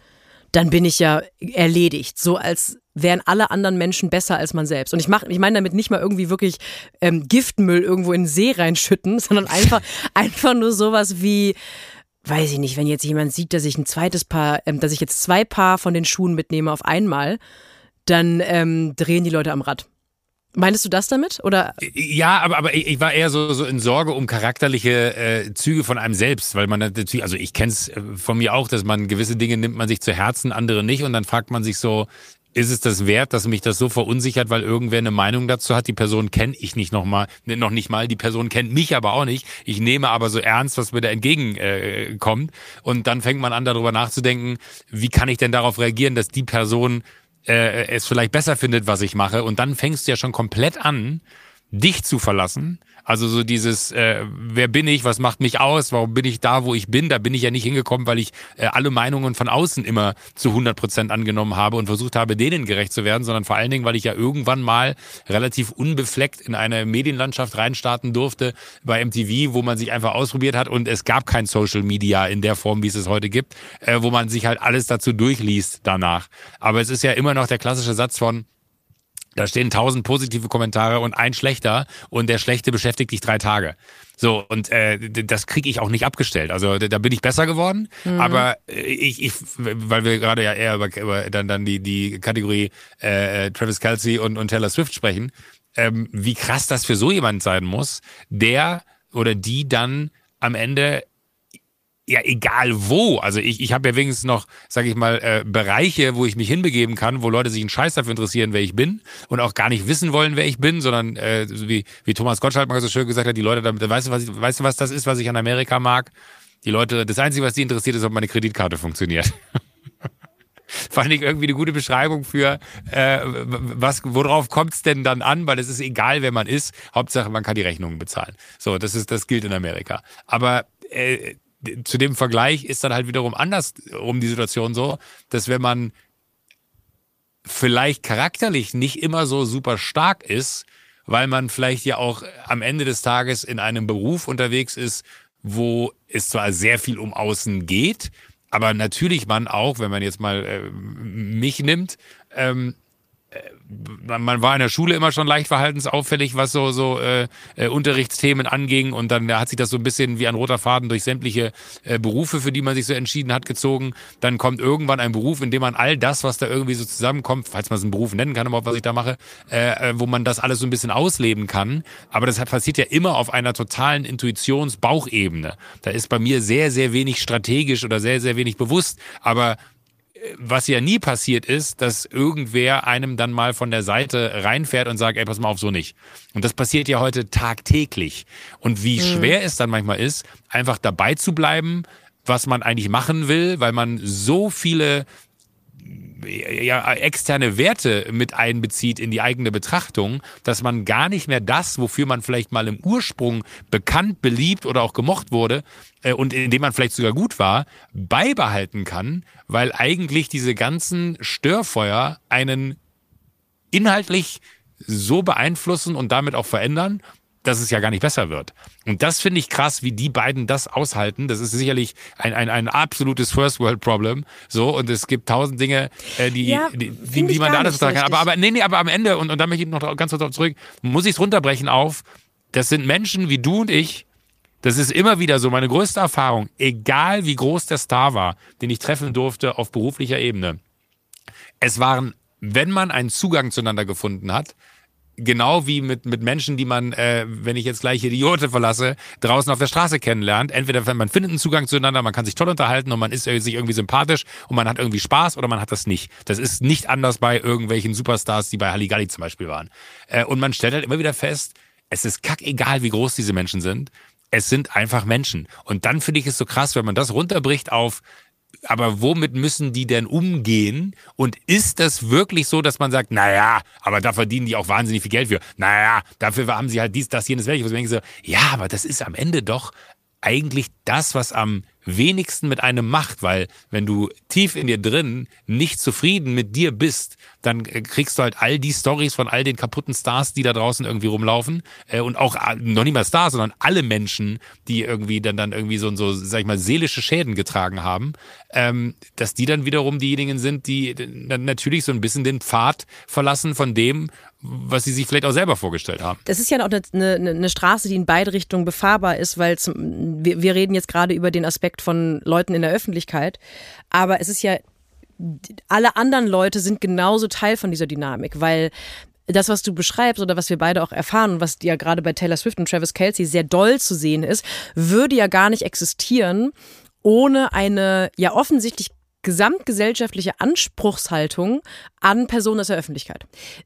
dann bin ich ja erledigt. So als wären alle anderen Menschen besser als man selbst. Und ich mach, ich meine damit nicht mal irgendwie wirklich ähm, Giftmüll irgendwo in den See reinschütten, sondern einfach, einfach nur sowas wie, weiß ich nicht, wenn jetzt jemand sieht, dass ich ein zweites Paar, ähm, dass ich jetzt zwei Paar von den Schuhen mitnehme auf einmal, dann ähm, drehen die Leute am Rad. Meinst du das damit? Oder? Ja, aber, aber ich war eher so, so in Sorge um charakterliche äh, Züge von einem selbst, weil man natürlich, also ich kenne es äh, von mir auch, dass man gewisse Dinge nimmt man sich zu Herzen, andere nicht und dann fragt man sich so, ist es das wert, dass mich das so verunsichert, weil irgendwer eine Meinung dazu hat? Die Person kenne ich nicht noch mal, ne, noch nicht mal. Die Person kennt mich aber auch nicht. Ich nehme aber so ernst, was mir da entgegenkommt. Äh, und dann fängt man an, darüber nachzudenken, wie kann ich denn darauf reagieren, dass die Person äh, es vielleicht besser findet, was ich mache. Und dann fängst du ja schon komplett an, dich zu verlassen also so dieses, äh, wer bin ich, was macht mich aus, warum bin ich da, wo ich bin? Da bin ich ja nicht hingekommen, weil ich äh, alle Meinungen von außen immer zu 100 Prozent angenommen habe und versucht habe, denen gerecht zu werden, sondern vor allen Dingen, weil ich ja irgendwann mal relativ unbefleckt in eine Medienlandschaft reinstarten durfte bei MTV, wo man sich einfach ausprobiert hat und es gab kein Social Media in der Form, wie es es heute gibt, äh, wo man sich halt alles dazu durchliest danach. Aber es ist ja immer noch der klassische Satz von, da stehen tausend positive Kommentare und ein schlechter und der schlechte beschäftigt dich drei Tage. So, und äh, das kriege ich auch nicht abgestellt. Also da bin ich besser geworden, mhm. aber ich, ich, weil wir gerade ja eher über, über dann, dann die, die Kategorie äh, Travis Kelsey und, und Taylor Swift sprechen, ähm, wie krass das für so jemand sein muss, der oder die dann am Ende ja egal wo. Also ich, ich habe ja wenigstens noch, sage ich mal, äh, Bereiche, wo ich mich hinbegeben kann, wo Leute sich einen Scheiß dafür interessieren, wer ich bin und auch gar nicht wissen wollen, wer ich bin, sondern äh, wie, wie Thomas Gottschalk mal so schön gesagt hat, die Leute damit, weißt du, was ich, weißt du, was das ist, was ich an Amerika mag? Die Leute, das Einzige, was die interessiert, ist, ob meine Kreditkarte funktioniert. Fand ich irgendwie eine gute Beschreibung für, äh, was, worauf kommt es denn dann an? Weil es ist egal, wer man ist. Hauptsache, man kann die Rechnungen bezahlen. So, das ist, das gilt in Amerika. Aber äh, zu dem Vergleich ist dann halt wiederum andersrum die Situation so, dass wenn man vielleicht charakterlich nicht immer so super stark ist, weil man vielleicht ja auch am Ende des Tages in einem Beruf unterwegs ist, wo es zwar sehr viel um Außen geht, aber natürlich man auch, wenn man jetzt mal äh, mich nimmt, ähm, man war in der Schule immer schon leicht verhaltensauffällig, was so, so äh, äh, Unterrichtsthemen anging. Und dann hat sich das so ein bisschen wie ein roter Faden durch sämtliche äh, Berufe, für die man sich so entschieden hat, gezogen. Dann kommt irgendwann ein Beruf, in dem man all das, was da irgendwie so zusammenkommt, falls man es einen Beruf nennen kann, überhaupt, was ich da mache, äh, äh, wo man das alles so ein bisschen ausleben kann. Aber das passiert ja immer auf einer totalen Intuitions-Bauchebene. Da ist bei mir sehr, sehr wenig strategisch oder sehr, sehr wenig bewusst. Aber was ja nie passiert ist, dass irgendwer einem dann mal von der Seite reinfährt und sagt, ey, pass mal auf, so nicht. Und das passiert ja heute tagtäglich. Und wie mhm. schwer es dann manchmal ist, einfach dabei zu bleiben, was man eigentlich machen will, weil man so viele ja, externe Werte mit einbezieht in die eigene Betrachtung, dass man gar nicht mehr das, wofür man vielleicht mal im Ursprung bekannt, beliebt oder auch gemocht wurde äh, und in dem man vielleicht sogar gut war, beibehalten kann, weil eigentlich diese ganzen Störfeuer einen inhaltlich so beeinflussen und damit auch verändern, dass es ja gar nicht besser wird. Und das finde ich krass, wie die beiden das aushalten. Das ist sicherlich ein, ein, ein absolutes First World Problem. So, und es gibt tausend Dinge, äh, die, ja, die, die, die man da alles sagen kann. Aber, aber, nee, nee, aber am Ende, und, und da möchte ich noch ganz kurz zurück, muss ich es runterbrechen auf, das sind Menschen wie du und ich, das ist immer wieder so meine größte Erfahrung, egal wie groß der Star war, den ich treffen durfte auf beruflicher Ebene. Es waren, wenn man einen Zugang zueinander gefunden hat, genau wie mit, mit Menschen, die man, äh, wenn ich jetzt gleich hier die Jote verlasse, draußen auf der Straße kennenlernt. Entweder man findet einen Zugang zueinander, man kann sich toll unterhalten und man ist sich irgendwie sympathisch und man hat irgendwie Spaß oder man hat das nicht. Das ist nicht anders bei irgendwelchen Superstars, die bei Halligalli zum Beispiel waren. Äh, und man stellt halt immer wieder fest, es ist kackegal, wie groß diese Menschen sind. Es sind einfach Menschen. Und dann finde ich es so krass, wenn man das runterbricht auf aber womit müssen die denn umgehen? Und ist das wirklich so, dass man sagt, naja, aber da verdienen die auch wahnsinnig viel Geld für. Naja, dafür haben sie halt dies, das, jenes, welches. Ich denke so, ja, aber das ist am Ende doch eigentlich das, was am wenigsten mit einem macht, weil wenn du tief in dir drin nicht zufrieden mit dir bist, dann äh, kriegst du halt all die Stories von all den kaputten Stars, die da draußen irgendwie rumlaufen äh, und auch äh, noch nicht mal Stars, sondern alle Menschen, die irgendwie dann dann irgendwie so so sag ich mal seelische Schäden getragen haben, ähm, dass die dann wiederum diejenigen sind, die dann natürlich so ein bisschen den Pfad verlassen von dem, was sie sich vielleicht auch selber vorgestellt haben. Das ist ja auch eine, eine, eine Straße, die in beide Richtungen befahrbar ist, weil wir, wir reden jetzt gerade über den Aspekt von Leuten in der Öffentlichkeit, aber es ist ja alle anderen Leute sind genauso Teil von dieser Dynamik, weil das, was du beschreibst oder was wir beide auch erfahren und was ja gerade bei Taylor Swift und Travis Kelsey sehr doll zu sehen ist, würde ja gar nicht existieren ohne eine ja offensichtlich gesamtgesellschaftliche Anspruchshaltung an Personen aus der Öffentlichkeit.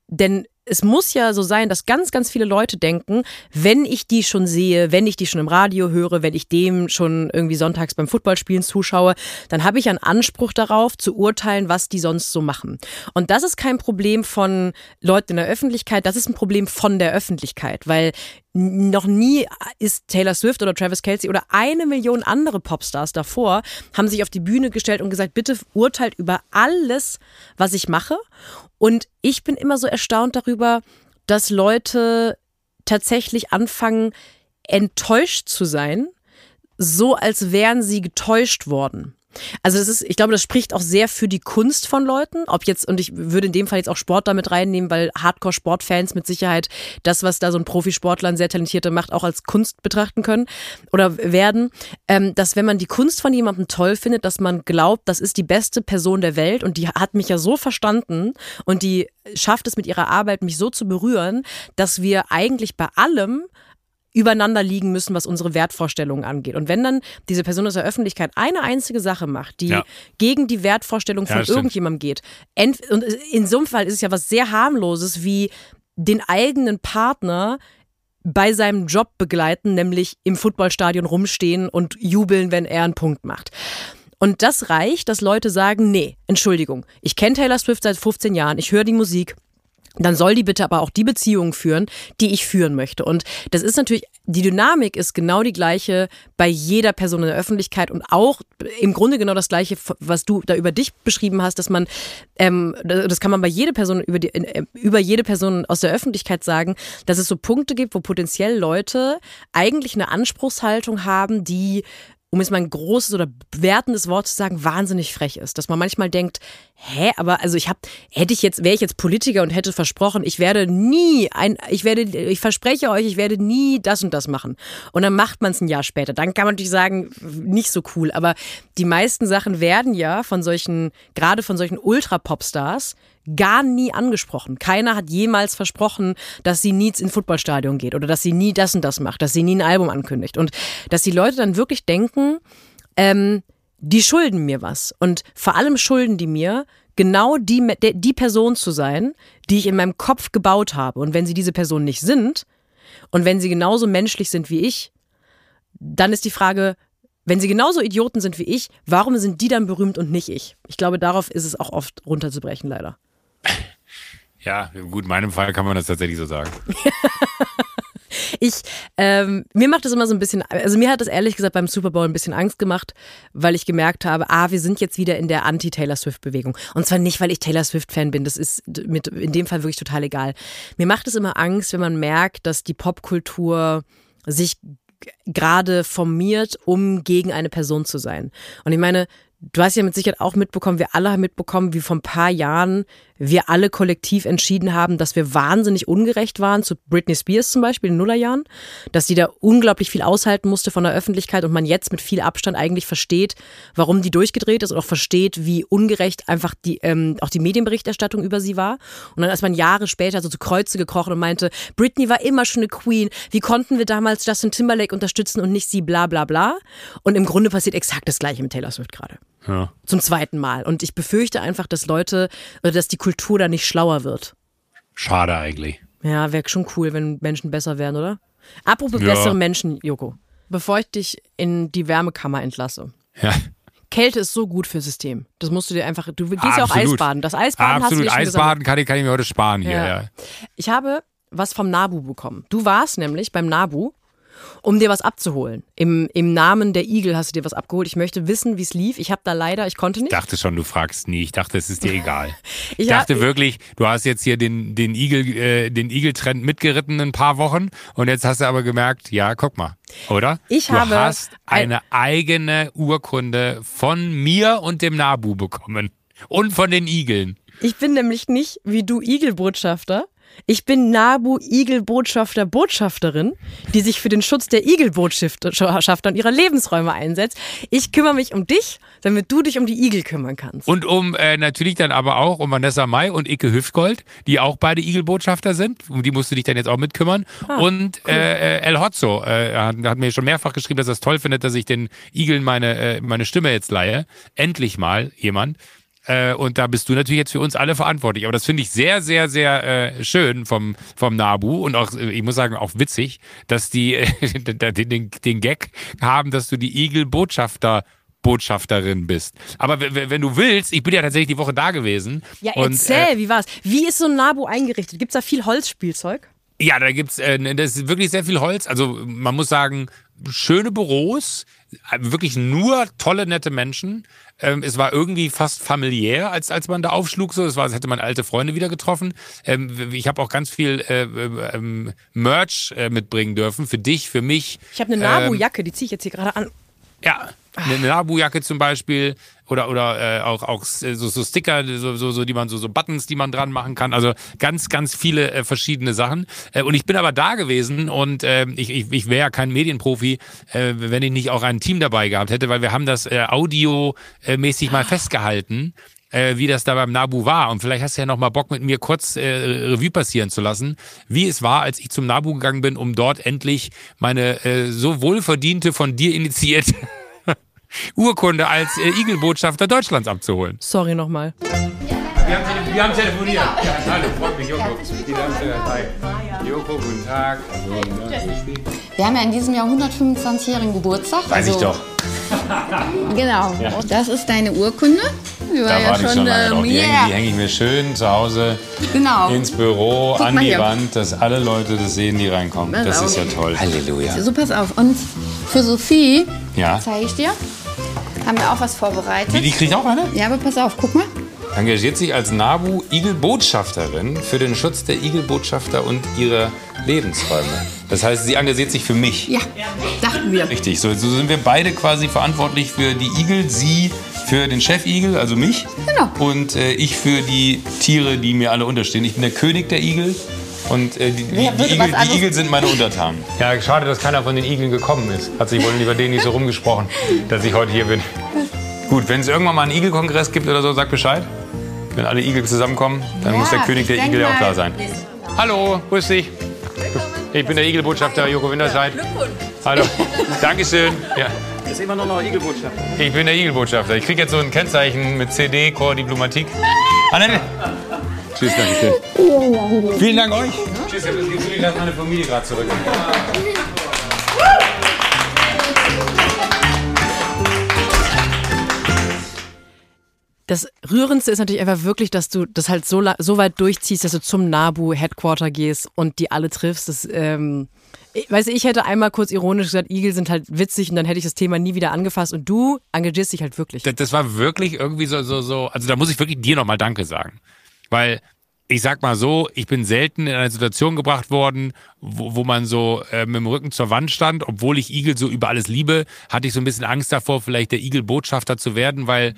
Denn es muss ja so sein, dass ganz, ganz viele Leute denken, wenn ich die schon sehe, wenn ich die schon im Radio höre, wenn ich dem schon irgendwie sonntags beim Footballspielen zuschaue, dann habe ich einen Anspruch darauf, zu urteilen, was die sonst so machen. Und das ist kein Problem von Leuten in der Öffentlichkeit, das ist ein Problem von der Öffentlichkeit, weil noch nie ist Taylor Swift oder Travis Kelsey oder eine Million andere Popstars davor haben sich auf die Bühne gestellt und gesagt, bitte urteilt über alles, was ich mache. Und ich bin immer so erstaunt darüber, dass Leute tatsächlich anfangen, enttäuscht zu sein, so als wären sie getäuscht worden. Also das ist, ich glaube, das spricht auch sehr für die Kunst von Leuten. Ob jetzt, und ich würde in dem Fall jetzt auch Sport damit reinnehmen, weil Hardcore-Sportfans mit Sicherheit das, was da so ein Profisportler, ein sehr talentierter macht, auch als Kunst betrachten können oder werden. Ähm, dass wenn man die Kunst von jemandem toll findet, dass man glaubt, das ist die beste Person der Welt und die hat mich ja so verstanden und die schafft es mit ihrer Arbeit, mich so zu berühren, dass wir eigentlich bei allem übereinander liegen müssen, was unsere Wertvorstellungen angeht. Und wenn dann diese Person aus der Öffentlichkeit eine einzige Sache macht, die ja. gegen die Wertvorstellung von ja, irgendjemandem geht, und in so einem Fall ist es ja was sehr harmloses, wie den eigenen Partner bei seinem Job begleiten, nämlich im Footballstadion rumstehen und jubeln, wenn er einen Punkt macht. Und das reicht, dass Leute sagen, nee, Entschuldigung, ich kenne Taylor Swift seit 15 Jahren, ich höre die Musik, dann soll die bitte aber auch die Beziehung führen, die ich führen möchte. Und das ist natürlich, die Dynamik ist genau die gleiche bei jeder Person in der Öffentlichkeit und auch im Grunde genau das gleiche, was du da über dich beschrieben hast, dass man, ähm, das kann man bei jeder Person über, die, äh, über jede Person aus der Öffentlichkeit sagen, dass es so Punkte gibt, wo potenziell Leute eigentlich eine Anspruchshaltung haben, die um jetzt mal ein großes oder bewertendes Wort zu sagen, wahnsinnig frech ist. Dass man manchmal denkt, hä, aber also ich habe, hätte ich jetzt, wäre ich jetzt Politiker und hätte versprochen, ich werde nie ein, ich werde, ich verspreche euch, ich werde nie das und das machen. Und dann macht man es ein Jahr später. Dann kann man natürlich sagen, nicht so cool. Aber die meisten Sachen werden ja von solchen, gerade von solchen Ultra-Popstars, gar nie angesprochen. Keiner hat jemals versprochen, dass sie nie ins Footballstadion geht oder dass sie nie das und das macht, dass sie nie ein Album ankündigt. Und dass die Leute dann wirklich denken, ähm, die schulden mir was. Und vor allem schulden die mir, genau die, die Person zu sein, die ich in meinem Kopf gebaut habe. Und wenn sie diese Person nicht sind und wenn sie genauso menschlich sind wie ich, dann ist die Frage, wenn sie genauso Idioten sind wie ich, warum sind die dann berühmt und nicht ich? Ich glaube, darauf ist es auch oft runterzubrechen, leider. Ja, gut, in meinem Fall kann man das tatsächlich so sagen. ich, ähm, mir macht das immer so ein bisschen, also mir hat das ehrlich gesagt beim Super Bowl ein bisschen Angst gemacht, weil ich gemerkt habe, ah, wir sind jetzt wieder in der Anti-Taylor Swift-Bewegung. Und zwar nicht, weil ich Taylor Swift-Fan bin, das ist mit, in dem Fall wirklich total egal. Mir macht es immer Angst, wenn man merkt, dass die Popkultur sich gerade formiert, um gegen eine Person zu sein. Und ich meine, Du hast ja mit Sicherheit auch mitbekommen, wir alle haben mitbekommen, wie vor ein paar Jahren wir alle kollektiv entschieden haben, dass wir wahnsinnig ungerecht waren zu Britney Spears zum Beispiel in den Nullerjahren, dass die da unglaublich viel aushalten musste von der Öffentlichkeit und man jetzt mit viel Abstand eigentlich versteht, warum die durchgedreht ist und auch versteht, wie ungerecht einfach die ähm, auch die Medienberichterstattung über sie war. Und dann ist man Jahre später so zu Kreuze gekrochen und meinte, Britney war immer schon eine Queen. Wie konnten wir damals Justin Timberlake unterstützen und nicht sie? Bla bla bla. Und im Grunde passiert exakt das Gleiche mit Taylor Swift gerade. Ja. Zum zweiten Mal. Und ich befürchte einfach, dass Leute, oder dass die Kultur da nicht schlauer wird. Schade eigentlich. Ja, wäre schon cool, wenn Menschen besser wären, oder? Apropos ja. bessere Menschen, Joko. Bevor ich dich in die Wärmekammer entlasse. Ja. Kälte ist so gut fürs System. Das musst du dir einfach. Du gehst Absolut. ja auch Eisbaden. Das Eisbaden Absolut. hast du Eisbaden kann ich, kann ich mir heute sparen hier. Ja. Ja. Ich habe was vom Nabu bekommen. Du warst nämlich beim Nabu um dir was abzuholen. Im, Im Namen der Igel hast du dir was abgeholt. Ich möchte wissen, wie es lief. Ich habe da leider, ich konnte nicht. Ich dachte schon, du fragst nie. Ich dachte, es ist dir egal. ich, dachte wirklich, du hast jetzt hier den, den Igel, äh, den Igel-Trend mitgeritten in ein paar Wochen und jetzt hast du aber gemerkt, ja, guck mal, oder? Ich du habe hast eine eigene Urkunde von mir und dem Nabu bekommen. Und von den Igeln. Ich bin nämlich nicht wie du Igelbotschafter, Ich bin Nabu Igelbotschafter Botschafterin, die sich für den Schutz der Igelbotschafter und ihrer Lebensräume einsetzt. Ich kümmere mich um dich, damit du dich um die Igel kümmern kannst. Und um äh, natürlich dann aber auch um Vanessa May und Icke Hüftgold, die auch beide Igelbotschafter sind. Um die musst du dich dann jetzt auch mitkümmern. Ah, und cool. äh, El Hotzo äh, hat, hat, mir schon mehrfach geschrieben, dass er es toll findet, dass ich den Igeln meine, äh, meine Stimme jetzt leihe. Endlich mal jemand. Äh, und da bist du natürlich jetzt für uns alle verantwortlich. Aber das finde ich sehr, sehr, sehr äh, schön vom, vom Nabu und auch, äh, ich muss sagen, auch witzig, dass die äh, den, den Gag haben, dass du die Igel-Botschafter Botschafterin bist. Aber wenn du willst, ich bin ja tatsächlich die Woche da gewesen. Ja, erzähl, und, äh, wie war's? Wie ist so ein Nabu eingerichtet? Gibt's da viel Holzspielzeug? Ja, da gibt's, äh, das ist wirklich sehr viel Holz. Also man muss sagen, schöne Büros, wirklich nur tolle, nette Menschen. Ähm, es war irgendwie fast familiär, als, als man da aufschlug. So, es war, als hätte man alte Freunde wieder getroffen. Ähm, ich habe auch ganz viel äh, äh, ähm, Merch äh, mitbringen dürfen für dich, für mich. Ich habe eine Nabu-Jacke, die ziehe ich jetzt hier gerade an. Ja, eine Nabu-Jacke zum Beispiel oder oder äh, auch auch so, so Sticker, so, so, so die man so so Buttons, die man dran machen kann. Also ganz ganz viele äh, verschiedene Sachen. Äh, und ich bin aber da gewesen und äh, ich ich, ich wäre ja kein Medienprofi, äh, wenn ich nicht auch ein Team dabei gehabt hätte, weil wir haben das äh, audiomäßig mal festgehalten äh, wie das da beim Nabu war. Und vielleicht hast du ja noch mal Bock, mit mir kurz äh, Revue passieren zu lassen, wie es war, als ich zum Nabu gegangen bin, um dort endlich meine äh, so wohlverdiente, von dir initiierte Urkunde als äh, Igelbotschafter Deutschlands abzuholen. Sorry nochmal. Wir haben, wir haben telefoniert. Ja, hallo, freut mich, Joko. Joko, guten Tag. Wir haben ja in diesem Jahr 125-jährigen Geburtstag. Weiß also, ich doch. genau. Ja. Das ist deine Urkunde. Die war da ja schon, schon ähm, die, yeah. hänge, die hänge ich mir schön zu Hause genau. ins Büro, Guck an die Wand, dass alle Leute das sehen, die reinkommen. Das auf. ist ja toll. Halleluja. So, pass auf. Und für Sophie ja. zeige ich dir. Haben wir auch was vorbereitet. Die, die kriegt auch eine? Ja, aber pass auf, guck mal. Engagiert sich als NABU Igelbotschafterin für den Schutz der Igelbotschafter und ihrer Lebensräume. Das heißt, sie engagiert sich für mich. Ja, dachten wir. Richtig, so, so sind wir beide quasi verantwortlich für die Igel, sie für den Chefigel, also mich. Genau. Und äh, ich für die Tiere, die mir alle unterstehen. Ich bin der König der Igel und äh, die, die, die, Igel, die, Igel, sind meine Untertanen. Ja, schade, dass keiner von den Igeln gekommen ist. Hat sich wohl lieber denen nicht so rumgesprochen, dass ich heute hier bin. Gut, wenn es irgendwann mal einen Igelkongress gibt oder so, sag Bescheid. Wenn alle Igel zusammenkommen, dann ja, muss der König der Igel ja auch da sein. Hallo, grüß dich. Ich bin der Igelbotschafter Joko Winterscheid. Hallo. Dankeschön. Ja. Ist immer noch ein Igelbotschafter. Ich bin der Igelbotschafter. Ich kriege jetzt so ein Kennzeichen mit CD, Core Diplomatik. Annette. Tschüss, danke schön. Vielen Dank euch. Tschüss, ich habe das Gefühl, ich lasse meine Familie gerade zurück. Das Rührendste ist natürlich einfach wirklich, dass du das halt so, so weit durchziehst, dass du zum NABU-Headquarter gehst und die alle triffst. Das, ähm, ich, weiß ich hätte einmal kurz ironisch gesagt, Igel sind halt witzig und dann hätte ich das Thema nie wieder angefasst und du engagierst dich halt wirklich. Das, das war wirklich irgendwie so, so, so, also da muss ich wirklich dir nochmal Danke sagen. Weil ich sag mal so, ich bin selten in eine Situation gebracht worden, wo, wo man so äh, mit dem Rücken zur Wand stand. Obwohl ich Igel so über alles liebe, hatte ich so ein bisschen Angst davor, vielleicht der Igel-Botschafter zu werden, weil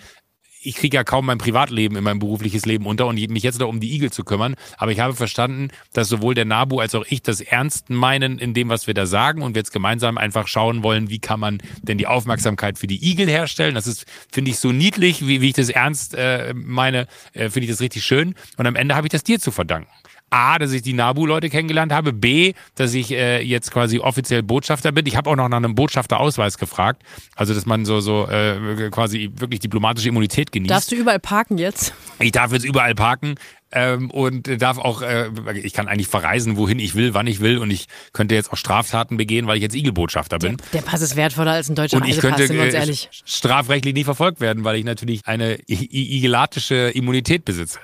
ich kriege ja kaum mein Privatleben in mein berufliches Leben unter und mich jetzt da um die Igel zu kümmern. Aber ich habe verstanden, dass sowohl der Nabu als auch ich das ernst meinen in dem, was wir da sagen und wir jetzt gemeinsam einfach schauen wollen, wie kann man denn die Aufmerksamkeit für die Igel herstellen. Das ist, finde ich, so niedlich, wie, wie ich das ernst äh, meine, äh, finde ich das richtig schön. Und am Ende habe ich das dir zu verdanken. A, dass ich die Nabu-Leute kennengelernt habe, B, dass ich äh, jetzt quasi offiziell Botschafter bin. Ich habe auch noch nach einem Botschafterausweis gefragt, also dass man so so äh, quasi wirklich diplomatische Immunität genießt. Darfst du überall parken jetzt? Ich darf jetzt überall parken. Ähm, und darf auch, äh, ich kann eigentlich verreisen, wohin ich will, wann ich will und ich könnte jetzt auch Straftaten begehen, weil ich jetzt Igelbotschafter bin. Der, der Pass ist wertvoller als ein deutscher und ich könnte, wir uns äh, strafrechtlich nicht verfolgt werden, weil ich natürlich eine igelatische Immunität besitze.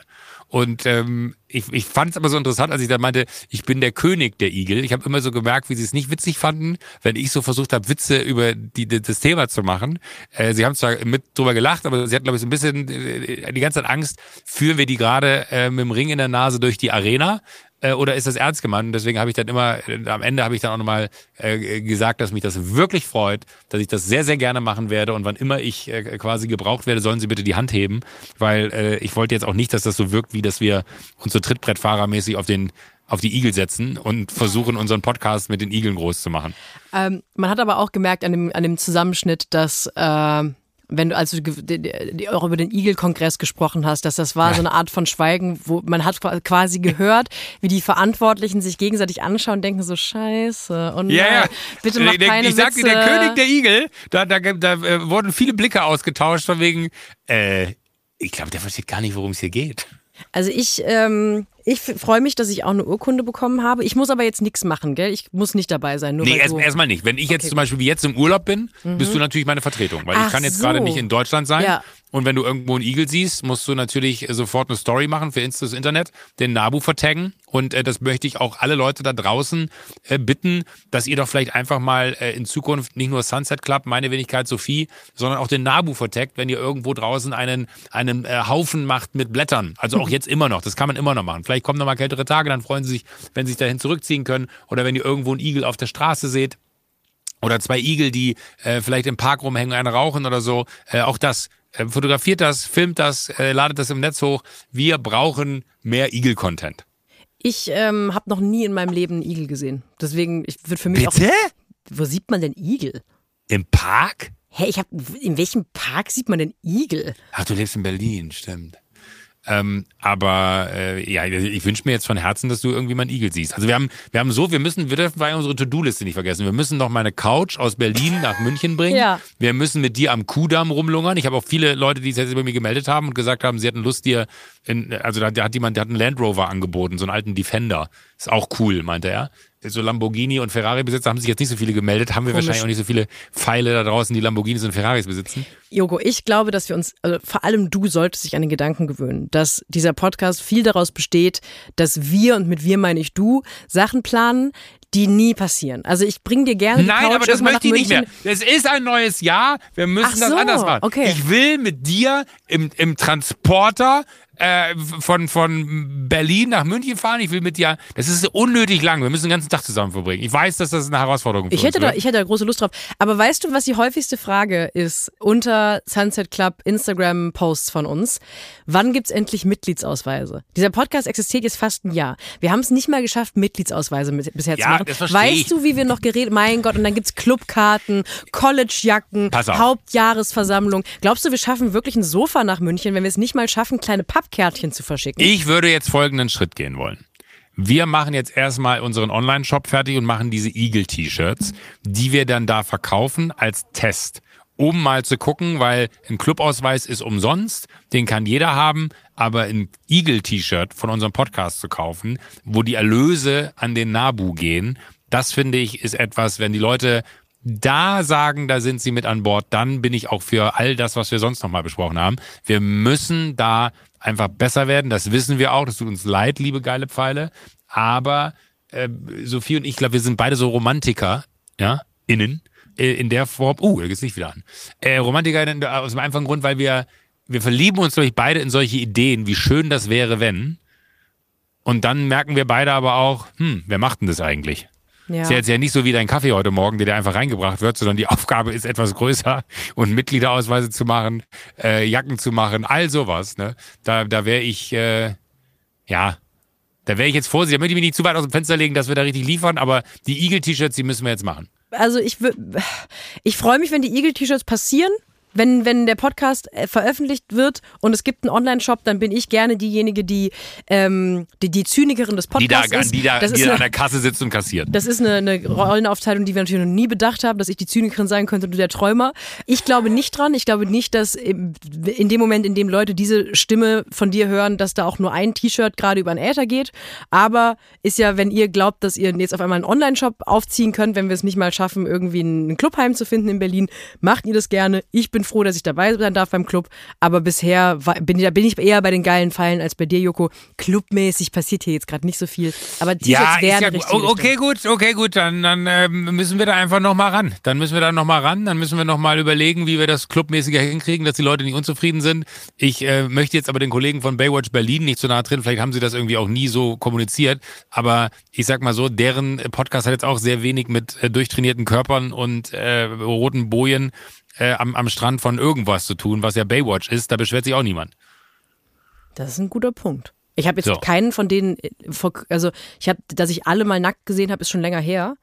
Und ähm, ich, ich fand es aber so interessant, als ich dann meinte, ich bin der König der Igel. Ich habe immer so gemerkt, wie sie es nicht witzig fanden, wenn ich so versucht habe, Witze über die, das Thema zu machen. Äh, sie haben zwar mit drüber gelacht, aber sie hatten, glaube ich, so ein bisschen äh, die ganze Zeit Angst, führen wir die gerade äh, mit dem Ring in der Nase durch die Arena äh, oder ist das ernst gemeint? Und deswegen habe ich dann immer, äh, am Ende habe ich dann auch nochmal äh, gesagt, dass mich das wirklich freut, dass ich das sehr, sehr gerne machen werde und wann immer ich äh, quasi gebraucht werde, sollen Sie bitte die Hand heben, weil äh, ich wollte jetzt auch nicht, dass das so wirkt, wie dass wir uns so Trittbrettfahrermäßig auf den auf die Igel setzen und versuchen, unseren Podcast mit den Igeln groß zu machen. Ähm, man hat aber auch gemerkt an dem, an dem Zusammenschnitt, dass äh, wenn du also auch über den Igel-Kongress gesprochen hast, dass das war ja. so eine Art von Schweigen, wo man hat quasi gehört, wie die Verantwortlichen sich gegenseitig anschauen und denken so Scheiße und ja, ja. bitte mach keine Ich sagte, Witze. der König der Igel, da, da, da, da äh, wurden viele Blicke ausgetauscht von wegen, äh, ich glaube, der versteht gar nicht, worum es hier geht. Also ich, ähm, ich freue mich, dass ich auch eine Urkunde bekommen habe. Ich muss aber jetzt nichts machen, gell? Ich muss nicht dabei sein. Nur nee, erstmal erst nicht. Wenn ich jetzt okay. zum Beispiel wie jetzt im Urlaub bin, mhm. bist du natürlich meine Vertretung, weil Ach ich kann jetzt so. gerade nicht in Deutschland sein. Ja. Und wenn du irgendwo einen Igel siehst, musst du natürlich sofort eine Story machen für das Internet, den Nabu vertaggen. Und äh, das möchte ich auch alle Leute da draußen äh, bitten, dass ihr doch vielleicht einfach mal äh, in Zukunft nicht nur Sunset Club, meine Wenigkeit Sophie, sondern auch den Nabu vertaggt, wenn ihr irgendwo draußen einen, einen äh, Haufen macht mit Blättern. Also auch jetzt immer noch. Das kann man immer noch machen. Vielleicht kommen noch mal kältere Tage, dann freuen sie sich, wenn sie sich dahin zurückziehen können. Oder wenn ihr irgendwo einen Igel auf der Straße seht. Oder zwei Igel, die äh, vielleicht im Park rumhängen, eine rauchen oder so. Äh, auch das äh, fotografiert das, filmt das, äh, ladet das im Netz hoch. Wir brauchen mehr Igel-Content. Ich ähm, habe noch nie in meinem Leben einen Igel gesehen. Deswegen ich wird für mich Bitte? auch. Wo sieht man denn Igel? Im Park? Hä, ich hab. In welchem Park sieht man denn Igel? Ach, du lebst in Berlin, stimmt. Ähm, aber äh, ja, ich wünsche mir jetzt von Herzen, dass du irgendwie mal einen Igel siehst. Also wir haben, wir haben so, wir müssen, wir dürfen bei unsere To-Do-Liste nicht vergessen. Wir müssen noch meine Couch aus Berlin nach München bringen. Ja. Wir müssen mit dir am Kudamm rumlungern. Ich habe auch viele Leute, die sich jetzt über mir gemeldet haben und gesagt haben, sie hätten Lust, dir, in, also da, da hat jemand, der hat einen Land Rover angeboten, so einen alten Defender. Ist auch cool, meinte er so Lamborghini und Ferrari-Besitzer haben sich jetzt nicht so viele gemeldet, haben wir Komisch. wahrscheinlich auch nicht so viele Pfeile da draußen, die Lamborghinis und Ferraris besitzen. Jogo, ich glaube, dass wir uns, also vor allem du solltest dich an den Gedanken gewöhnen, dass dieser Podcast viel daraus besteht, dass wir, und mit wir meine ich du, Sachen planen, die nie passieren. Also ich bringe dir gerne Nein, Couch aber das möchte ich nicht mehr. Es ist ein neues Jahr. Wir müssen so, das anders machen. Okay. Ich will mit dir im, im Transporter äh, von, von Berlin nach München fahren. Ich will mit dir. Das ist unnötig lang. Wir müssen den ganzen Tag zusammen verbringen. Ich weiß, dass das eine Herausforderung für ich hätte da, Ich hätte da große Lust drauf. Aber weißt du, was die häufigste Frage ist unter Sunset Club Instagram-Posts von uns? Wann gibt's endlich Mitgliedsausweise? Dieser Podcast existiert jetzt fast ein Jahr. Wir haben es nicht mal geschafft, Mitgliedsausweise mit, bisher ja, zu machen. Das weißt ich. du, wie wir noch geredet Mein Gott, und dann gibt's Clubkarten, Collegejacken, Hauptjahresversammlung. Glaubst du, wir schaffen wirklich ein Sofa nach München, wenn wir es nicht mal schaffen, kleine Pappkärtchen zu verschicken? Ich würde jetzt folgenden Schritt gehen wollen. Wir machen jetzt erstmal unseren Online-Shop fertig und machen diese Eagle-T-Shirts, die wir dann da verkaufen als Test, um mal zu gucken, weil ein Clubausweis ist umsonst, den kann jeder haben, aber ein Eagle-T-Shirt von unserem Podcast zu kaufen, wo die Erlöse an den Nabu gehen, das finde ich ist etwas, wenn die Leute da sagen, da sind sie mit an Bord, dann bin ich auch für all das, was wir sonst nochmal besprochen haben. Wir müssen da einfach besser werden. Das wissen wir auch. Das tut uns leid, liebe geile Pfeile. Aber äh, Sophie und ich glaube, wir sind beide so Romantiker, ja, innen, äh, in der Form. Uh, da geht's nicht wieder an. Äh, Romantiker aus dem einfachen Grund, weil wir, wir verlieben uns, glaube ich, beide in solche Ideen, wie schön das wäre, wenn. Und dann merken wir beide aber auch, hm, wer macht denn das eigentlich? Ja. Ist ja jetzt ja nicht so wie dein Kaffee heute Morgen, der dir einfach reingebracht wird, sondern die Aufgabe ist etwas größer und Mitgliederausweise zu machen, äh, Jacken zu machen, all sowas. Ne? Da, da wäre ich, äh, ja, da wäre ich jetzt vorsichtig. Da möchte ich mich nicht zu weit aus dem Fenster legen, dass wir da richtig liefern, aber die Eagle-T-Shirts, die müssen wir jetzt machen. Also ich, ich freue mich, wenn die Eagle-T-Shirts passieren wenn, wenn der Podcast äh, veröffentlicht wird und es gibt einen Online-Shop, dann bin ich gerne diejenige, die die, die Zynikerin des Podcasts die da, ist. Die da, das die da an der Kasse sitzt und kassiert. Das ist eine, eine Rollenaufteilung, die wir natürlich noch nie bedacht haben, dass ich die Zynikerin sein könnte und du der Träumer. Ich glaube nicht dran. Ich glaube nicht, dass in dem Moment, in dem Leute diese Stimme von dir hören, dass da auch nur ein T-Shirt gerade über den Äther geht. Aber ist ja, wenn ihr glaubt, dass ihr jetzt auf einmal einen Online-Shop aufziehen könnt, wenn wir es nicht mal schaffen, irgendwie einen Clubheim zu finden in Berlin, macht ihr das gerne. Ich bin bin froh, dass ich dabei sein darf beim Club. Aber bisher war, bin, bin ich eher bei den geilen Pfeilen als bei dir, Joko. Clubmäßig passiert hier jetzt gerade nicht so viel. Aber T-Shirts ja, werden ja, richtig. Okay, gut, okay, gut. Dann, dann äh, müssen wir da einfach nochmal ran. Dann müssen wir da nochmal ran. Dann müssen wir nochmal überlegen, wie wir das clubmäßiger hinkriegen, dass die Leute nicht unzufrieden sind. Ich äh, möchte jetzt aber den Kollegen von Baywatch Berlin nicht so nah drin. Vielleicht haben sie das irgendwie auch nie so kommuniziert. Aber ich sag mal so, deren Podcast hat jetzt auch sehr wenig mit äh, durchtrainierten Körpern und äh, roten Bojen äh, am, am Strand von irgendwas zu tun, was ja Baywatch ist. Da beschwert sich auch niemand. Das ist ein guter Punkt. Ich habe jetzt so. keinen von denen, äh, also ich habe, dass ich alle mal nackt gesehen habe, ist schon länger her.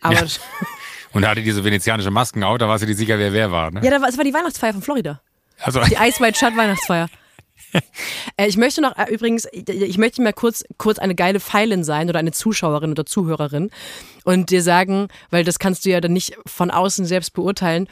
Aber ja. Und er hatte diese venezianische Masken auch, da warst du dir sicher, wer wer war, ne? Ja, das war die Weihnachtsfeier von Florida. Also. Die Ice White Shut Weihnachtsfeier. Äh, ich möchte noch äh, übrigens, ich möchte mal kurz, kurz eine geile Pfeilin sein oder eine Zuschauerin oder Zuhörerin und dir sagen, weil das kannst du ja dann nicht von außen selbst beurteilen,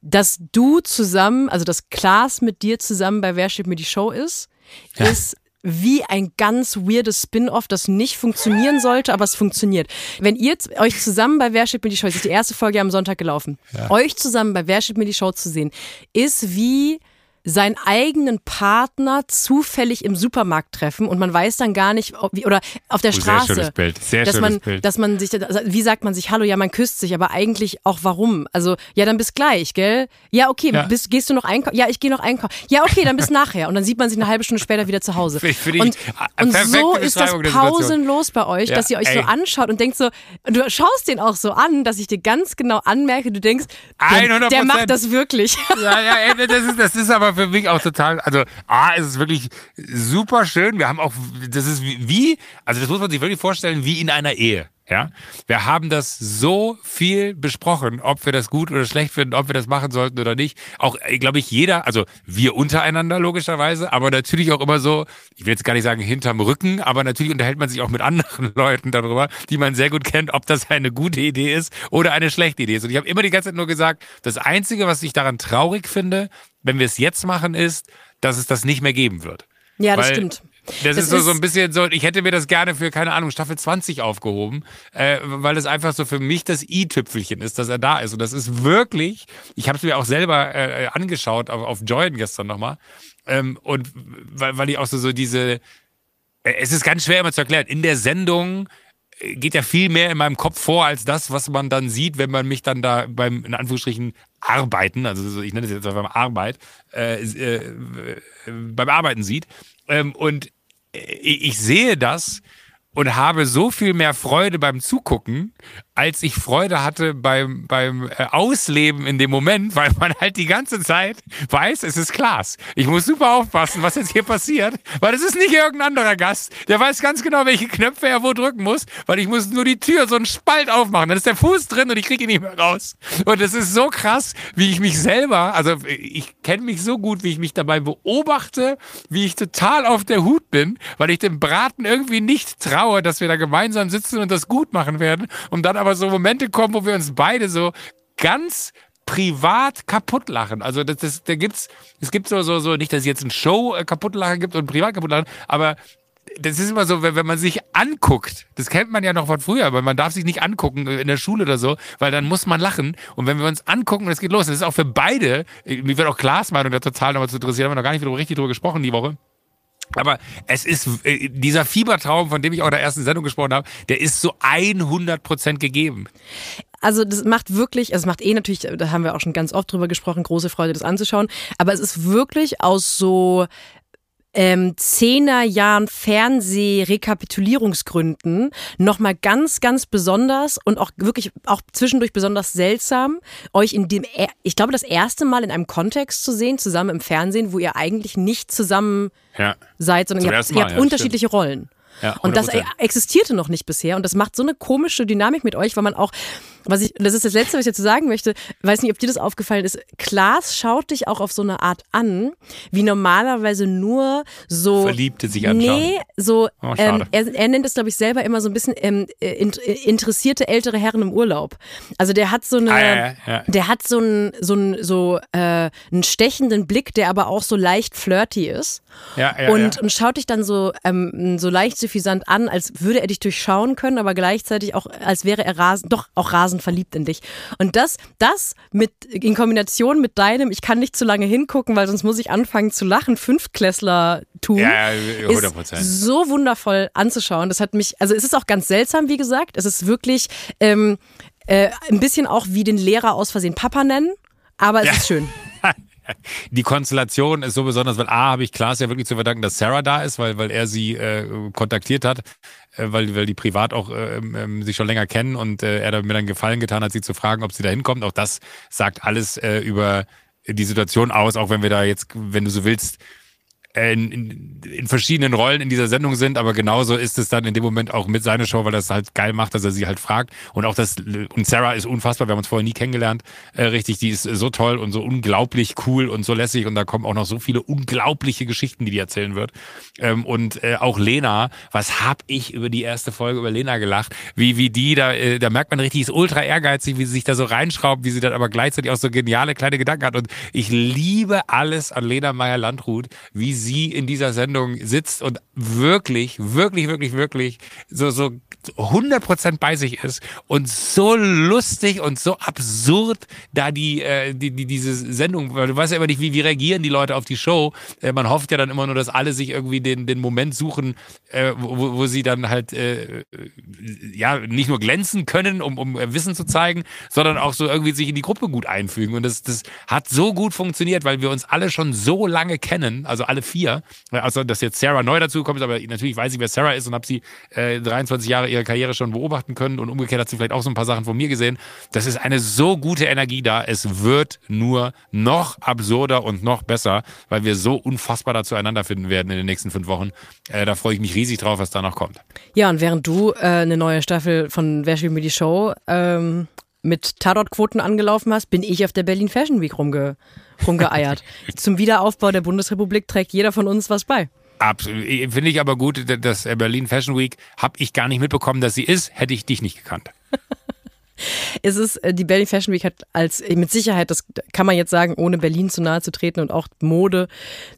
dass du zusammen, also dass Klaas mit dir zusammen bei Wer steht mir die Show ist, ja. ist wie ein ganz weirdes Spin-off, das nicht funktionieren sollte, aber es funktioniert. Wenn ihr euch zusammen bei Wer steht mir die Show, das ist die erste Folge am Sonntag gelaufen, ja. euch zusammen bei Wer steht mir die Show zu sehen, ist wie seinen eigenen Partner zufällig im Supermarkt treffen und man weiß dann gar nicht, ob, wie, oder auf der oh, Straße. Sehr schönes Bild. Sehr dass schönes man, Bild. Dass man sich, wie sagt man sich, hallo, ja, man küsst sich, aber eigentlich auch warum? Also, ja, dann bis gleich, gell? Ja, okay, ja. Bist, gehst du noch einkaufen? Ja, ich gehe noch einkaufen. Ja, okay, dann bis nachher. Und dann sieht man sich eine halbe Stunde später wieder zu Hause. Ich, ich, und, und so ist das pausenlos bei euch, ja, dass ihr euch ey. so anschaut und denkt so, du schaust den auch so an, dass ich dir ganz genau anmerke, du denkst, der, der macht das wirklich. Ja, ja, ey, das ist, das ist aber für mich auch total also A, ist es wirklich super schön. Wir haben auch, das ist wie, also das muss man sich wirklich vorstellen, wie in einer Ehe. Ja, wir haben das so viel besprochen, ob wir das gut oder schlecht finden, ob wir das machen sollten oder nicht. Auch, glaube ich, jeder, also wir untereinander logischerweise, aber natürlich auch immer so, ich will jetzt gar nicht sagen hinterm Rücken, aber natürlich unterhält man sich auch mit anderen Leuten darüber, die man sehr gut kennt, ob das eine gute Idee ist oder eine schlechte Idee ist. Und ich habe immer die ganze Zeit nur gesagt, das Einzige, was ich daran traurig finde, wenn wir es jetzt machen, ist, dass es das nicht mehr geben wird. Ja, das Weil stimmt. Das, das ist so, so ein bisschen so, ich hätte mir das gerne für, keine Ahnung, Staffel 20 aufgehoben, äh, weil es einfach so für mich das i-Tüpfelchen ist, dass er da ist. Und das ist wirklich, ich habe es mir auch selber äh, angeschaut auf, auf Join gestern nochmal. Ähm, und weil, weil ich auch so, so diese, äh, es ist ganz schwer immer zu erklären. In der Sendung geht ja viel mehr in meinem Kopf vor als das, was man dann sieht, wenn man mich dann da beim, in Anführungsstrichen, Arbeiten, also ich nenne es jetzt beim Arbeit, äh, äh, beim Arbeiten sieht. Ähm, und ich sehe das und habe so viel mehr Freude beim Zugucken, als ich Freude hatte beim, beim äh, Ausleben in dem Moment, weil man halt die ganze Zeit weiß, es ist Klaas. Ich muss super aufpassen, was jetzt hier passiert, weil es ist nicht irgendein anderer Gast. Der weiß ganz genau, welche Knöpfe er wo drücken muss, weil ich muss nur die Tür so einen Spalt aufmachen. Dann ist der Fuß drin und ich kriege ihn nicht mehr raus. Und es ist so krass, wie ich mich selber, also ich kenne mich so gut, wie ich mich dabei beobachte, wie ich total auf der Hut bin, weil ich dem Braten irgendwie nicht traue, dass wir da gemeinsam sitzen und das gut machen werden, um dann aber aber so Momente kommen, wo wir uns beide so ganz privat kaputt lachen. Also das, das, da gibt's, es gibt so, so, so, nicht, dass es jetzt ein Show äh, kaputt lachen gibt und privat kaputt lachen, aber das ist immer so, wenn, man sich anguckt, das kennt man ja noch von früher, weil man darf sich nicht angucken in der Schule oder so, weil dann muss man lachen. Und wenn wir uns angucken es geht los, das ist auch für beide, mir wird auch Klaas Meinung da total nochmal zu interessieren, haben wir noch gar nicht richtig drüber gesprochen die Woche. Aber es ist äh, dieser Fiebertraum, von dem ich auch in der ersten Sendung gesprochen habe, der ist so 100 Prozent gegeben. Also das macht wirklich, also es macht eh natürlich, da haben wir auch schon ganz oft drüber gesprochen, große Freude, das anzuschauen. Aber es ist wirklich aus so ähm, Zehnerjahren Fernseh-Rekapitulierungsgründen nochmal ganz, ganz besonders und auch wirklich auch zwischendurch besonders seltsam, euch in dem, ich glaube, das erste Mal in einem Kontext zu sehen, zusammen im Fernsehen, wo ihr eigentlich nicht zusammen ja. seid, sondern ihr habt, ihr habt ja, unterschiedliche stimmt. Rollen. Ja, und das existierte noch nicht bisher und das macht so eine komische Dynamik mit euch, weil man auch was ich, das ist das Letzte, was ich dazu sagen möchte. Weiß nicht, ob dir das aufgefallen ist. Klaas schaut dich auch auf so eine Art an, wie normalerweise nur so. Verliebte sich anschauen. Nee, so, oh, ähm, er, er, nennt es, glaube ich, selber immer so ein bisschen ähm, äh, interessierte ältere Herren im Urlaub. Also der hat so eine, ah, ja, ja. der hat so einen, so einen, so, äh, einen stechenden Blick, der aber auch so leicht flirty ist. Ja, ja, und, ja. und schaut dich dann so, ähm, so leicht suffisant an, als würde er dich durchschauen können, aber gleichzeitig auch, als wäre er rasend, doch auch rasend dermaßen verliebt in dich. Und das, das mit, in Kombination mit deinem, ich kann nicht zu lange hingucken, weil sonst muss ich anfangen zu lachen, Fünftklässler-Tum, ja, 100%. ist so wundervoll anzuschauen. Das hat mich, also es ist auch ganz seltsam, wie gesagt. Es ist wirklich ähm, äh, ein bisschen auch wie den Lehrer aus Versehen Papa nennen, aber es ja. ist schön. die Konstellation ist so besonders, weil A, habe ich Klaas ja wirklich zu verdanken, dass Sarah da ist, weil, weil er sie äh, kontaktiert hat, weil, weil die privat auch äh, äh, sich schon länger kennen und äh, er mir dann Gefallen getan hat, sie zu fragen, ob sie da hinkommt. Auch das sagt alles äh, über die Situation aus, auch wenn wir da jetzt, wenn du so willst, äh, in, in, in, verschiedenen Rollen in dieser Sendung sind, aber genauso ist es dann in dem Moment auch mit seiner Show, weil das halt geil macht, dass er sie halt fragt. Und auch das, und Sarah ist unfassbar, wir haben uns vorher nie kennengelernt, äh, richtig, die ist so toll und so unglaublich cool und so lässig und da kommen auch noch so viele unglaubliche Geschichten, die die erzählen wird. Ähm, und äh, auch Lena, was hab ich über die erste Folge über Lena gelacht, wie, wie die da, äh, da merkt man richtig, ist ultra ehrgeizig, wie sie sich da so reinschraubt, wie sie dann aber gleichzeitig auch so geniale kleine Gedanken hat. Und ich liebe alles an Lena Meyer-Landrut, wie sie in dieser Sendung sitzt und wirklich, wirklich, wirklich, wirklich so, so 100% bei sich ist und so lustig und so absurd da die, äh, die, die diese Sendung, weil du weißt ja immer nicht, wie, wie reagieren die Leute auf die Show. Äh, man hofft ja dann immer nur, dass alle sich irgendwie den, den Moment suchen, äh, wo, wo sie dann halt äh, ja nicht nur glänzen können, um, um Wissen zu zeigen, sondern auch so irgendwie sich in die Gruppe gut einfügen. Und das, das hat so gut funktioniert, weil wir uns alle schon so lange kennen, also alle vier. Also dass jetzt Sarah neu dazu kommt, aber natürlich weiß ich, wer Sarah ist und habe sie äh, 23 Jahre ihre Karriere schon beobachten können und umgekehrt hat sie vielleicht auch so ein paar Sachen von mir gesehen. Das ist eine so gute Energie da. Es wird nur noch absurder und noch besser, weil wir so unfassbar dazu einander finden werden in den nächsten fünf Wochen. Äh, da freue ich mich riesig drauf, was da noch kommt. Ja, und während du äh, eine neue Staffel von Wer spielt mir die Show ähm, mit Tatortquoten angelaufen hast, bin ich auf der Berlin Fashion Week rumge rumgeeiert. Zum Wiederaufbau der Bundesrepublik trägt jeder von uns was bei. Absolut. Finde ich aber gut, dass Berlin Fashion Week habe ich gar nicht mitbekommen, dass sie ist, hätte ich dich nicht gekannt. Es ist, äh, die Berlin Fashion Week hat als, äh, mit Sicherheit, das kann man jetzt sagen, ohne Berlin zu nahe zu treten und auch Mode,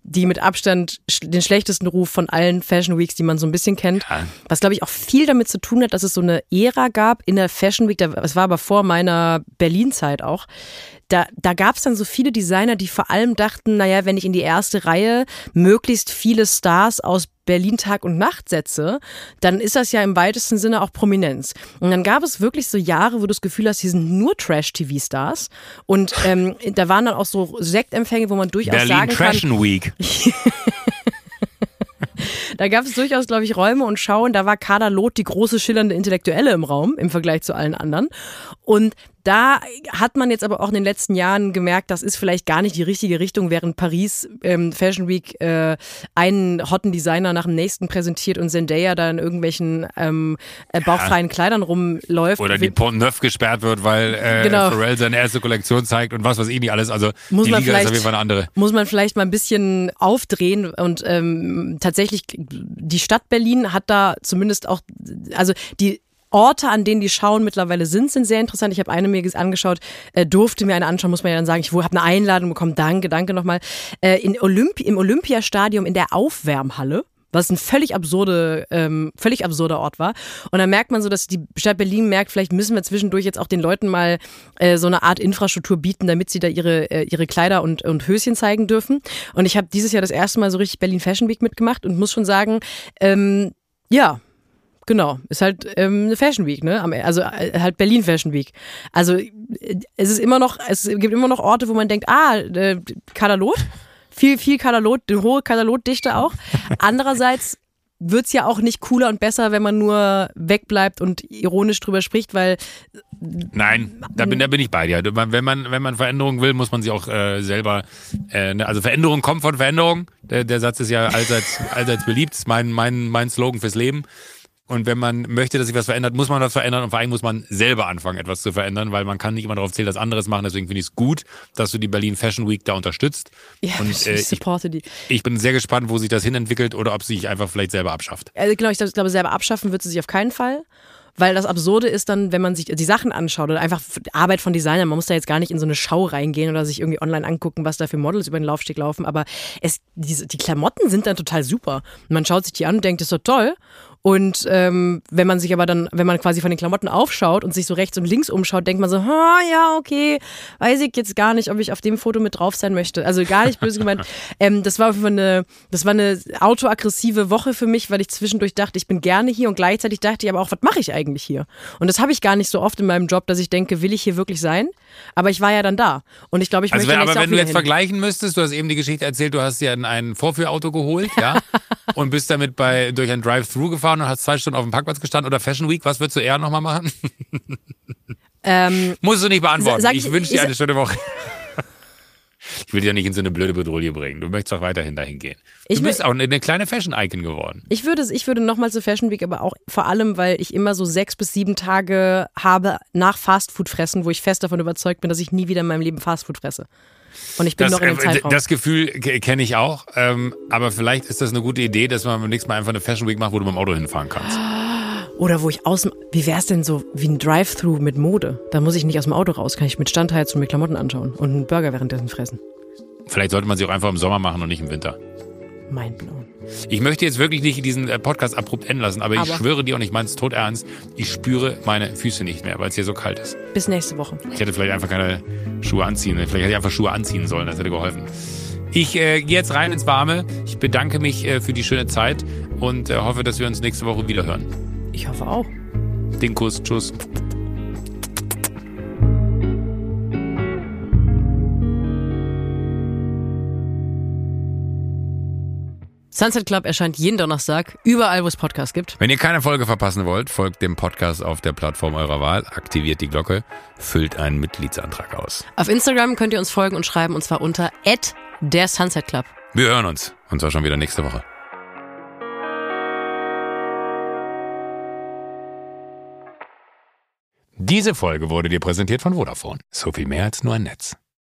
die mit Abstand den schlechtesten Ruf von allen Fashion Weeks, die man so ein bisschen kennt. Ja. Was, glaube ich, auch viel damit zu tun hat, dass es so eine Ära gab in der Fashion Week, das war aber vor meiner Berlin-Zeit auch, da, da gab es dann so viele Designer, die vor allem dachten, naja, wenn ich in die erste Reihe möglichst viele Stars aus Berlin Tag und Nacht setze, dann ist das ja im weitesten Sinne auch Prominenz. Und dann gab es wirklich so Jahre, wo du das Gefühl hast, hier sind nur Trash-TV-Stars. Und ähm, da waren dann auch so Sektempfänge, wo man durchaus Berlin sagen kann... Berlin Week. Da gab es durchaus, glaube ich, Räume und Schauen. Da war Kader Loth die große schillernde Intellektuelle im Raum im Vergleich zu allen anderen. Und da hat man jetzt aber auch in den letzten Jahren gemerkt, das ist vielleicht gar nicht die richtige Richtung, während Paris ähm, Fashion Week äh, einen hotten Designer nach dem nächsten präsentiert und Zendaya da in irgendwelchen ähm, äh, bauchfreien ja. Kleidern rumläuft. Oder die Pont Neuf gesperrt wird, weil äh, genau. Pharrell seine erste Kollektion zeigt und was weiß ich nicht alles. Also muss die man Liga ist auf jeden Fall eine andere. Muss man vielleicht mal ein bisschen aufdrehen und ähm, tatsächlich die Stadt Berlin hat da zumindest auch, also die Orte, an denen die Schauen mittlerweile sind, sind sehr interessant. Ich habe eine mir angeschaut, äh, durfte mir eine anschauen, muss man ja dann sagen. Ich habe eine Einladung bekommen. Danke, danke nochmal. Äh, in Olympi Im Olympiastadion in der Aufwärmhalle was ein völlig absurde, ähm, völlig absurder Ort war. Und dann merkt man so, dass die Stadt Berlin merkt, vielleicht müssen wir zwischendurch jetzt auch den Leuten mal äh, so eine Art Infrastruktur bieten, damit sie da ihre, äh, ihre Kleider und, und Höschen zeigen dürfen. Und ich habe dieses Jahr das erste Mal so richtig Berlin Fashion Week mitgemacht und muss schon sagen, ähm, ja, Genau, ist halt ähm, eine Fashion Week, ne? Also äh, halt Berlin Fashion Week. Also äh, es ist immer noch, es gibt immer noch Orte, wo man denkt, ah, äh, Katalot, viel, viel Katalot, hohe Katalotdichte auch. Andererseits wird es ja auch nicht cooler und besser, wenn man nur wegbleibt und ironisch drüber spricht, weil Nein, da bin, da bin ich bei dir. Wenn man, wenn man Veränderungen will, muss man sie auch äh, selber. Äh, ne, also Veränderung kommt von Veränderung. Der, der Satz ist ja allseits, allseits beliebt. Das ist mein, mein, mein Slogan fürs Leben. Und wenn man möchte, dass sich was verändert, muss man was verändern und vor allem muss man selber anfangen, etwas zu verändern, weil man kann nicht immer darauf zählen, dass anderes machen. Deswegen finde ich es gut, dass du die Berlin Fashion Week da unterstützt. Ja, und, ich, äh, ich supporte die. Ich bin sehr gespannt, wo sich das hinentwickelt oder ob sie sich einfach vielleicht selber abschafft. Also genau, ich glaube, selber abschaffen wird sie sich auf keinen Fall. Weil das Absurde ist dann, wenn man sich die Sachen anschaut oder einfach Arbeit von Designern, man muss da jetzt gar nicht in so eine Schau reingehen oder sich irgendwie online angucken, was da für Models über den Laufsteg laufen, aber es, die, die Klamotten sind dann total super. Und man schaut sich die an und denkt, das ist doch toll. Und ähm, wenn man sich aber dann, wenn man quasi von den Klamotten aufschaut und sich so rechts und links umschaut, denkt man so, ha, ja, okay, weiß ich jetzt gar nicht, ob ich auf dem Foto mit drauf sein möchte. Also gar nicht böse gemeint. Ähm, das war auf eine, das war eine autoaggressive Woche für mich, weil ich zwischendurch dachte, ich bin gerne hier und gleichzeitig dachte ich aber auch, was mache ich eigentlich hier? Und das habe ich gar nicht so oft in meinem Job, dass ich denke, will ich hier wirklich sein? Aber ich war ja dann da. Und ich glaube, ich also möchte wenn, Aber wenn du jetzt hin. vergleichen müsstest, du hast eben die Geschichte erzählt, du hast ein, ein Vorführauto geholt, ja, und bist damit bei, durch ein Drive-Thru gefahren und hast zwei Stunden auf dem Parkplatz gestanden oder Fashion Week, was würdest du eher nochmal machen? Ähm, Musst du nicht beantworten. Ich, ich wünsche dir eine schöne Woche. Ich will dich ja nicht in so eine blöde Bedrohung bringen. Du möchtest auch weiterhin dahin gehen. Du ich bist auch eine kleine Fashion-Icon geworden. Ich würde, ich würde nochmal zur Fashion Week, aber auch vor allem, weil ich immer so sechs bis sieben Tage habe nach Fastfood fressen, wo ich fest davon überzeugt bin, dass ich nie wieder in meinem Leben Fastfood fresse. Und ich bin das, noch in dem äh, Zeitraum. Das Gefühl kenne ich auch. Ähm, aber vielleicht ist das eine gute Idee, dass man beim nächsten Mal einfach eine Fashion Week macht, wo du mit dem Auto hinfahren kannst. Oder wo ich aus dem, wie wär's denn so wie ein Drive-Thru mit Mode? Da muss ich nicht aus dem Auto raus, kann ich mit Standheizung und mit Klamotten anschauen und einen Burger währenddessen fressen. Vielleicht sollte man sie auch einfach im Sommer machen und nicht im Winter. Mein blown. Ich möchte jetzt wirklich nicht diesen äh, Podcast abrupt enden lassen, aber, aber ich schwöre dir und ich meine es tot ernst, ich spüre meine Füße nicht mehr, weil es hier so kalt ist. Bis nächste Woche. Ich hätte vielleicht einfach keine Schuhe anziehen. Vielleicht hätte ich einfach Schuhe anziehen sollen, das hätte geholfen. Ich äh, gehe jetzt rein ins Warme. Ich bedanke mich äh, für die schöne Zeit und äh, hoffe, dass wir uns nächste Woche wieder hören. Ich hoffe auch. Den Kuss, tschüss. Sunset Club erscheint jeden Donnerstag, überall, wo es Podcasts gibt. Wenn ihr keine Folge verpassen wollt, folgt dem Podcast auf der Plattform eurer Wahl, aktiviert die Glocke, füllt einen Mitgliedsantrag aus. Auf Instagram könnt ihr uns folgen und schreiben, und zwar unter der Sunset Club. Wir hören uns, und zwar schon wieder nächste Woche. Diese Folge wurde dir präsentiert von Vodafone. So viel mehr als nur ein Netz.